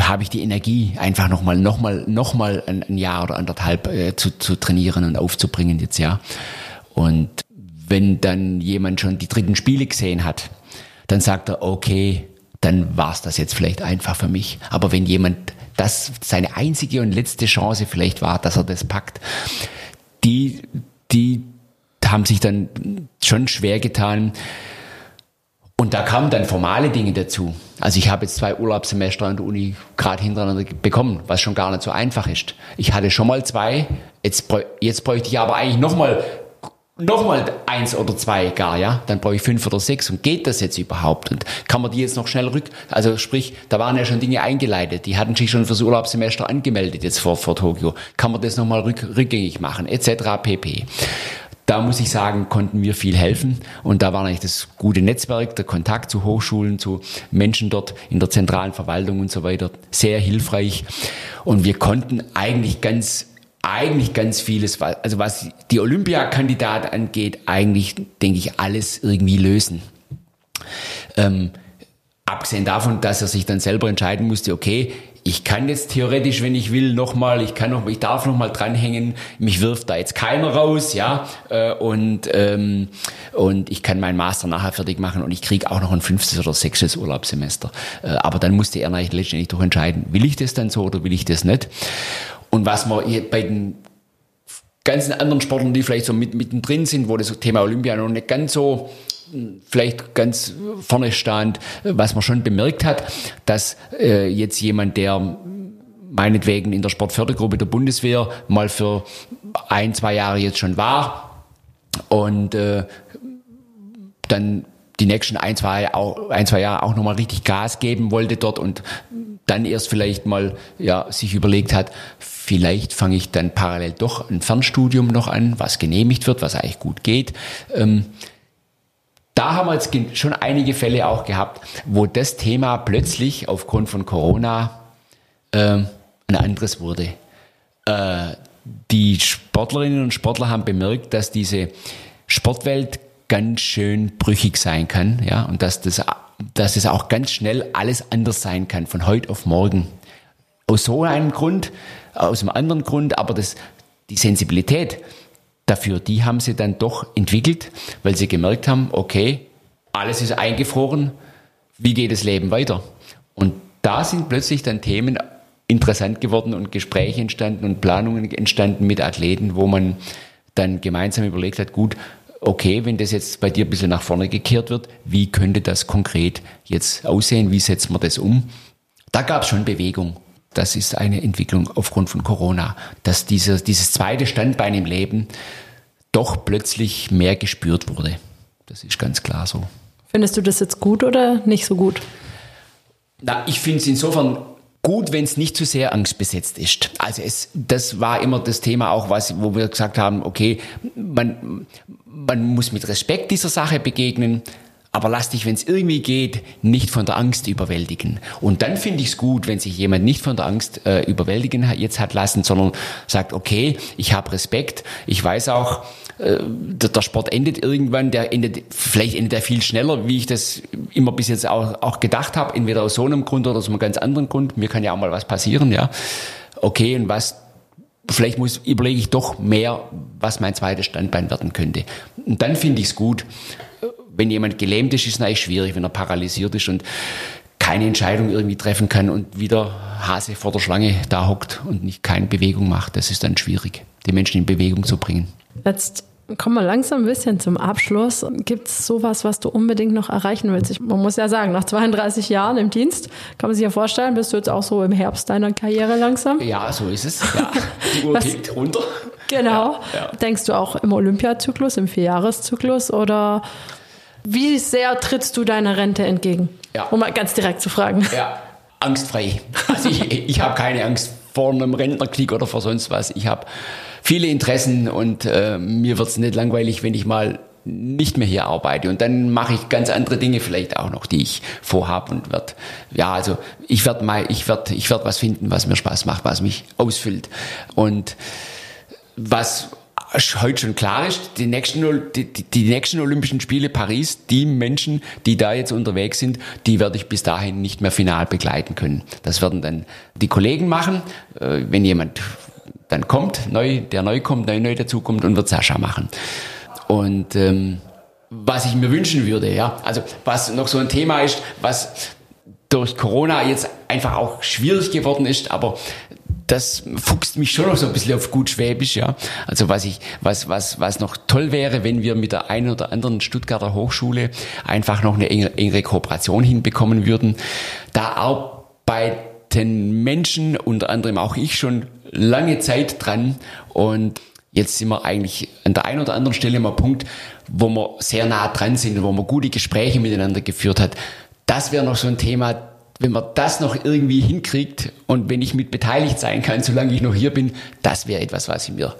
habe ich die Energie einfach noch mal noch mal noch mal ein, ein Jahr oder anderthalb äh, zu, zu trainieren und aufzubringen jetzt ja? Und wenn dann jemand schon die dritten Spiele gesehen hat dann sagt er okay dann war's das jetzt vielleicht einfach für mich. Aber wenn jemand das seine einzige und letzte Chance vielleicht war, dass er das packt. Die, die haben sich dann schon schwer getan. Und da kamen dann formale Dinge dazu. Also ich habe jetzt zwei Urlaubssemester an der Uni gerade hintereinander bekommen, was schon gar nicht so einfach ist. Ich hatte schon mal zwei, jetzt, jetzt bräuchte ich aber eigentlich nochmal nochmal eins oder zwei gar, ja, dann brauche ich fünf oder sechs und geht das jetzt überhaupt und kann man die jetzt noch schnell rück, also sprich, da waren ja schon Dinge eingeleitet, die hatten sich schon fürs Urlaubssemester angemeldet jetzt vor, vor Tokio, kann man das nochmal rück, rückgängig machen, etc. pp. Da muss ich sagen, konnten wir viel helfen. Und da war eigentlich das gute Netzwerk, der Kontakt zu Hochschulen, zu Menschen dort in der zentralen Verwaltung und so weiter. Sehr hilfreich. Und wir konnten eigentlich ganz eigentlich ganz vieles, also was die Olympiakandidat angeht, eigentlich, denke ich, alles irgendwie lösen. Ähm, abgesehen davon, dass er sich dann selber entscheiden musste, okay, ich kann jetzt theoretisch, wenn ich will, nochmal, ich kann noch, ich darf noch mal dranhängen, mich wirft da jetzt keiner raus, ja, äh, und ähm, und ich kann meinen Master nachher fertig machen und ich kriege auch noch ein fünftes oder sechstes Urlaubssemester. Äh, aber dann musste er letztendlich doch entscheiden, will ich das dann so oder will ich das nicht? Und was man bei den ganzen anderen Sportlern, die vielleicht so mit, mittendrin sind, wo das Thema Olympia noch nicht ganz so vielleicht ganz vorne stand, was man schon bemerkt hat, dass äh, jetzt jemand, der meinetwegen in der Sportfördergruppe der Bundeswehr mal für ein, zwei Jahre jetzt schon war und äh, dann die nächsten ein, zwei, ein, zwei Jahre auch nochmal richtig Gas geben wollte dort und dann erst vielleicht mal ja, sich überlegt hat, vielleicht fange ich dann parallel doch ein Fernstudium noch an, was genehmigt wird, was eigentlich gut geht. Ähm, da haben wir jetzt schon einige Fälle auch gehabt, wo das Thema plötzlich aufgrund von Corona äh, ein anderes wurde. Äh, die Sportlerinnen und Sportler haben bemerkt, dass diese Sportwelt ganz schön brüchig sein kann, ja, und dass das dass es auch ganz schnell alles anders sein kann, von heute auf morgen. Aus so einem Grund, aus einem anderen Grund, aber das, die Sensibilität dafür, die haben sie dann doch entwickelt, weil sie gemerkt haben, okay, alles ist eingefroren, wie geht das Leben weiter? Und da sind plötzlich dann Themen interessant geworden und Gespräche entstanden und Planungen entstanden mit Athleten, wo man dann gemeinsam überlegt hat, gut, okay, wenn das jetzt bei dir ein bisschen nach vorne gekehrt wird, wie könnte das konkret jetzt aussehen? Wie setzt man das um? Da gab es schon Bewegung. Das ist eine Entwicklung aufgrund von Corona, dass diese, dieses zweite Standbein im Leben doch plötzlich mehr gespürt wurde. Das ist ganz klar so. Findest du das jetzt gut oder nicht so gut? Na, ich finde es insofern gut, wenn es nicht zu sehr angstbesetzt ist. Also es, das war immer das Thema auch, was, wo wir gesagt haben, okay, man, man muss mit Respekt dieser Sache begegnen, aber lass dich, wenn es irgendwie geht, nicht von der Angst überwältigen. Und dann finde ich es gut, wenn sich jemand nicht von der Angst äh, überwältigen hat, jetzt hat lassen, sondern sagt, okay, ich habe Respekt, ich weiß auch, äh, der, der, Sport endet irgendwann, der endet, vielleicht endet er viel schneller, wie ich das immer bis jetzt auch, auch gedacht habe, entweder aus so einem Grund oder aus einem ganz anderen Grund. Mir kann ja auch mal was passieren, ja. Okay, und was vielleicht muss, überlege ich doch mehr, was mein zweites Standbein werden könnte. Und dann finde ich es gut, wenn jemand gelähmt ist, ist es schwierig, wenn er paralysiert ist und keine Entscheidung irgendwie treffen kann und wieder Hase vor der Schlange da hockt und nicht keine Bewegung macht. Das ist dann schwierig, die Menschen in Bewegung zu bringen. Jetzt kommen wir langsam ein bisschen zum Abschluss. Gibt es sowas, was du unbedingt noch erreichen willst? Ich, man muss ja sagen, nach 32 Jahren im Dienst, kann man sich ja vorstellen, bist du jetzt auch so im Herbst deiner Karriere langsam? Ja, so ist es. Ja. Die Uhr tickt runter. Genau. Ja, ja. Denkst du auch im Olympiazyklus, im Vierjahreszyklus oder wie sehr trittst du deiner Rente entgegen? Ja. Um mal ganz direkt zu fragen. Ja, angstfrei. Also ich, ich habe keine Angst vor einem Rentnerkrieg oder vor sonst was. Ich habe viele Interessen und äh, mir wird es nicht langweilig, wenn ich mal nicht mehr hier arbeite. Und dann mache ich ganz andere Dinge vielleicht auch noch, die ich vorhabe und werde ja also ich werde mal ich werde ich werde was finden, was mir Spaß macht, was mich ausfüllt. Und was heute schon klar ist, die nächsten, die, die nächsten Olympischen Spiele Paris, die Menschen, die da jetzt unterwegs sind, die werde ich bis dahin nicht mehr final begleiten können. Das werden dann die Kollegen machen, äh, wenn jemand dann kommt, neu, der neu kommt, neu, neu dazukommt und wird Sascha machen. Und ähm, was ich mir wünschen würde, ja, also was noch so ein Thema ist, was durch Corona jetzt einfach auch schwierig geworden ist, aber das fuchst mich schon noch so ein bisschen auf gut Schwäbisch, ja. Also was ich, was, was, was noch toll wäre, wenn wir mit der einen oder anderen Stuttgarter Hochschule einfach noch eine engere, engere Kooperation hinbekommen würden. Da arbeiten Menschen, unter anderem auch ich schon lange Zeit dran und jetzt sind wir eigentlich an der einen oder anderen Stelle mal Punkt, wo wir sehr nah dran sind, wo man gute Gespräche miteinander geführt hat. Das wäre noch so ein Thema, wenn man das noch irgendwie hinkriegt und wenn ich mit beteiligt sein kann, solange ich noch hier bin, das wäre etwas, was ich mir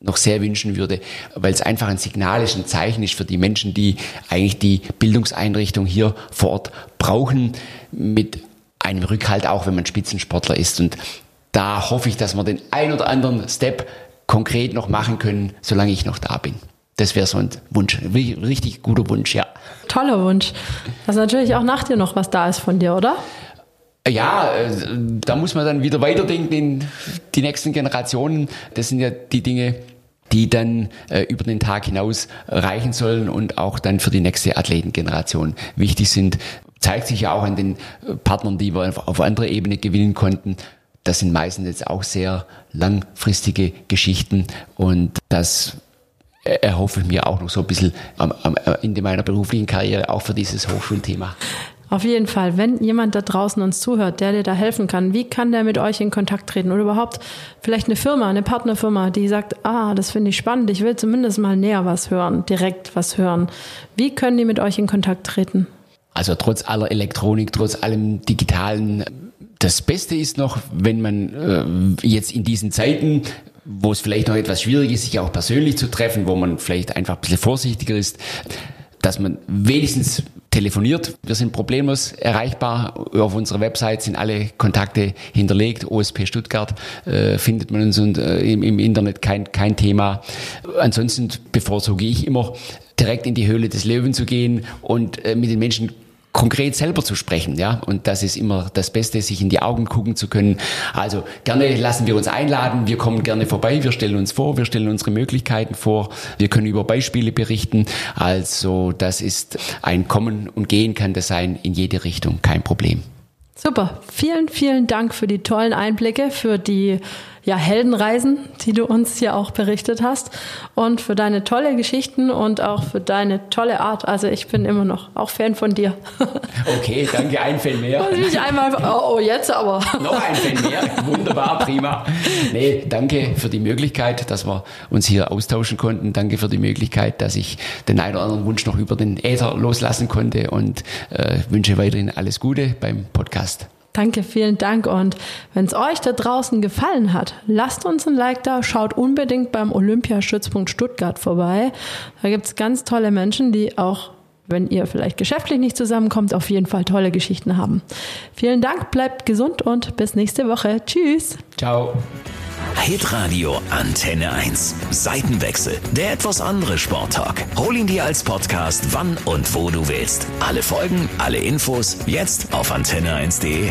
noch sehr wünschen würde, weil es einfach ein Signal ist, ein Zeichen ist für die Menschen, die eigentlich die Bildungseinrichtung hier vor Ort brauchen, mit einem Rückhalt auch, wenn man Spitzensportler ist. Und da hoffe ich, dass wir den ein oder anderen Step konkret noch machen können, solange ich noch da bin. Das wäre so ein Wunsch, ein richtig guter Wunsch, ja. Toller Wunsch. Das ist natürlich auch nach dir noch was da ist von dir, oder? Ja, äh, da muss man dann wieder weiterdenken in die nächsten Generationen. Das sind ja die Dinge, die dann äh, über den Tag hinaus reichen sollen und auch dann für die nächste Athletengeneration wichtig sind. Zeigt sich ja auch an den Partnern, die wir auf anderer Ebene gewinnen konnten. Das sind meistens jetzt auch sehr langfristige Geschichten und das erhoffe ich mir auch noch so ein bisschen am, am Ende meiner beruflichen Karriere auch für dieses Hochschulthema. Auf jeden Fall, wenn jemand da draußen uns zuhört, der dir da helfen kann, wie kann der mit euch in Kontakt treten? Oder überhaupt vielleicht eine Firma, eine Partnerfirma, die sagt, ah, das finde ich spannend, ich will zumindest mal näher was hören, direkt was hören. Wie können die mit euch in Kontakt treten? Also trotz aller Elektronik, trotz allem Digitalen, das Beste ist noch, wenn man äh, jetzt in diesen Zeiten wo es vielleicht noch etwas schwierig ist, sich auch persönlich zu treffen, wo man vielleicht einfach ein bisschen vorsichtiger ist, dass man wenigstens telefoniert. Wir sind problemlos erreichbar. Auf unserer Website sind alle Kontakte hinterlegt. OSP Stuttgart äh, findet man uns und äh, im, im, Internet kein, kein Thema. Ansonsten bevorzuge ich immer direkt in die Höhle des Löwen zu gehen und äh, mit den Menschen konkret selber zu sprechen, ja. Und das ist immer das Beste, sich in die Augen gucken zu können. Also gerne lassen wir uns einladen. Wir kommen gerne vorbei. Wir stellen uns vor. Wir stellen unsere Möglichkeiten vor. Wir können über Beispiele berichten. Also das ist ein Kommen und Gehen kann das sein in jede Richtung. Kein Problem. Super. Vielen, vielen Dank für die tollen Einblicke, für die ja, Heldenreisen, die du uns hier auch berichtet hast und für deine tolle Geschichten und auch für deine tolle Art. Also ich bin immer noch auch Fan von dir. Okay, danke, ein Fan mehr. Und einmal, oh, oh, jetzt aber. Noch ein Fan mehr, wunderbar, prima. Nee, danke für die Möglichkeit, dass wir uns hier austauschen konnten. Danke für die Möglichkeit, dass ich den einen oder anderen Wunsch noch über den Äther loslassen konnte und äh, wünsche weiterhin alles Gute beim Podcast. Danke, vielen Dank. Und wenn es euch da draußen gefallen hat, lasst uns ein Like da, schaut unbedingt beim Olympiastützpunkt Stuttgart vorbei. Da gibt es ganz tolle Menschen, die auch, wenn ihr vielleicht geschäftlich nicht zusammenkommt, auf jeden Fall tolle Geschichten haben. Vielen Dank, bleibt gesund und bis nächste Woche. Tschüss. Ciao. Hitradio Antenne 1. Seitenwechsel. Der etwas andere Sporttalk. Hol ihn dir als Podcast, wann und wo du willst. Alle Folgen, alle Infos, jetzt auf antenne1.de.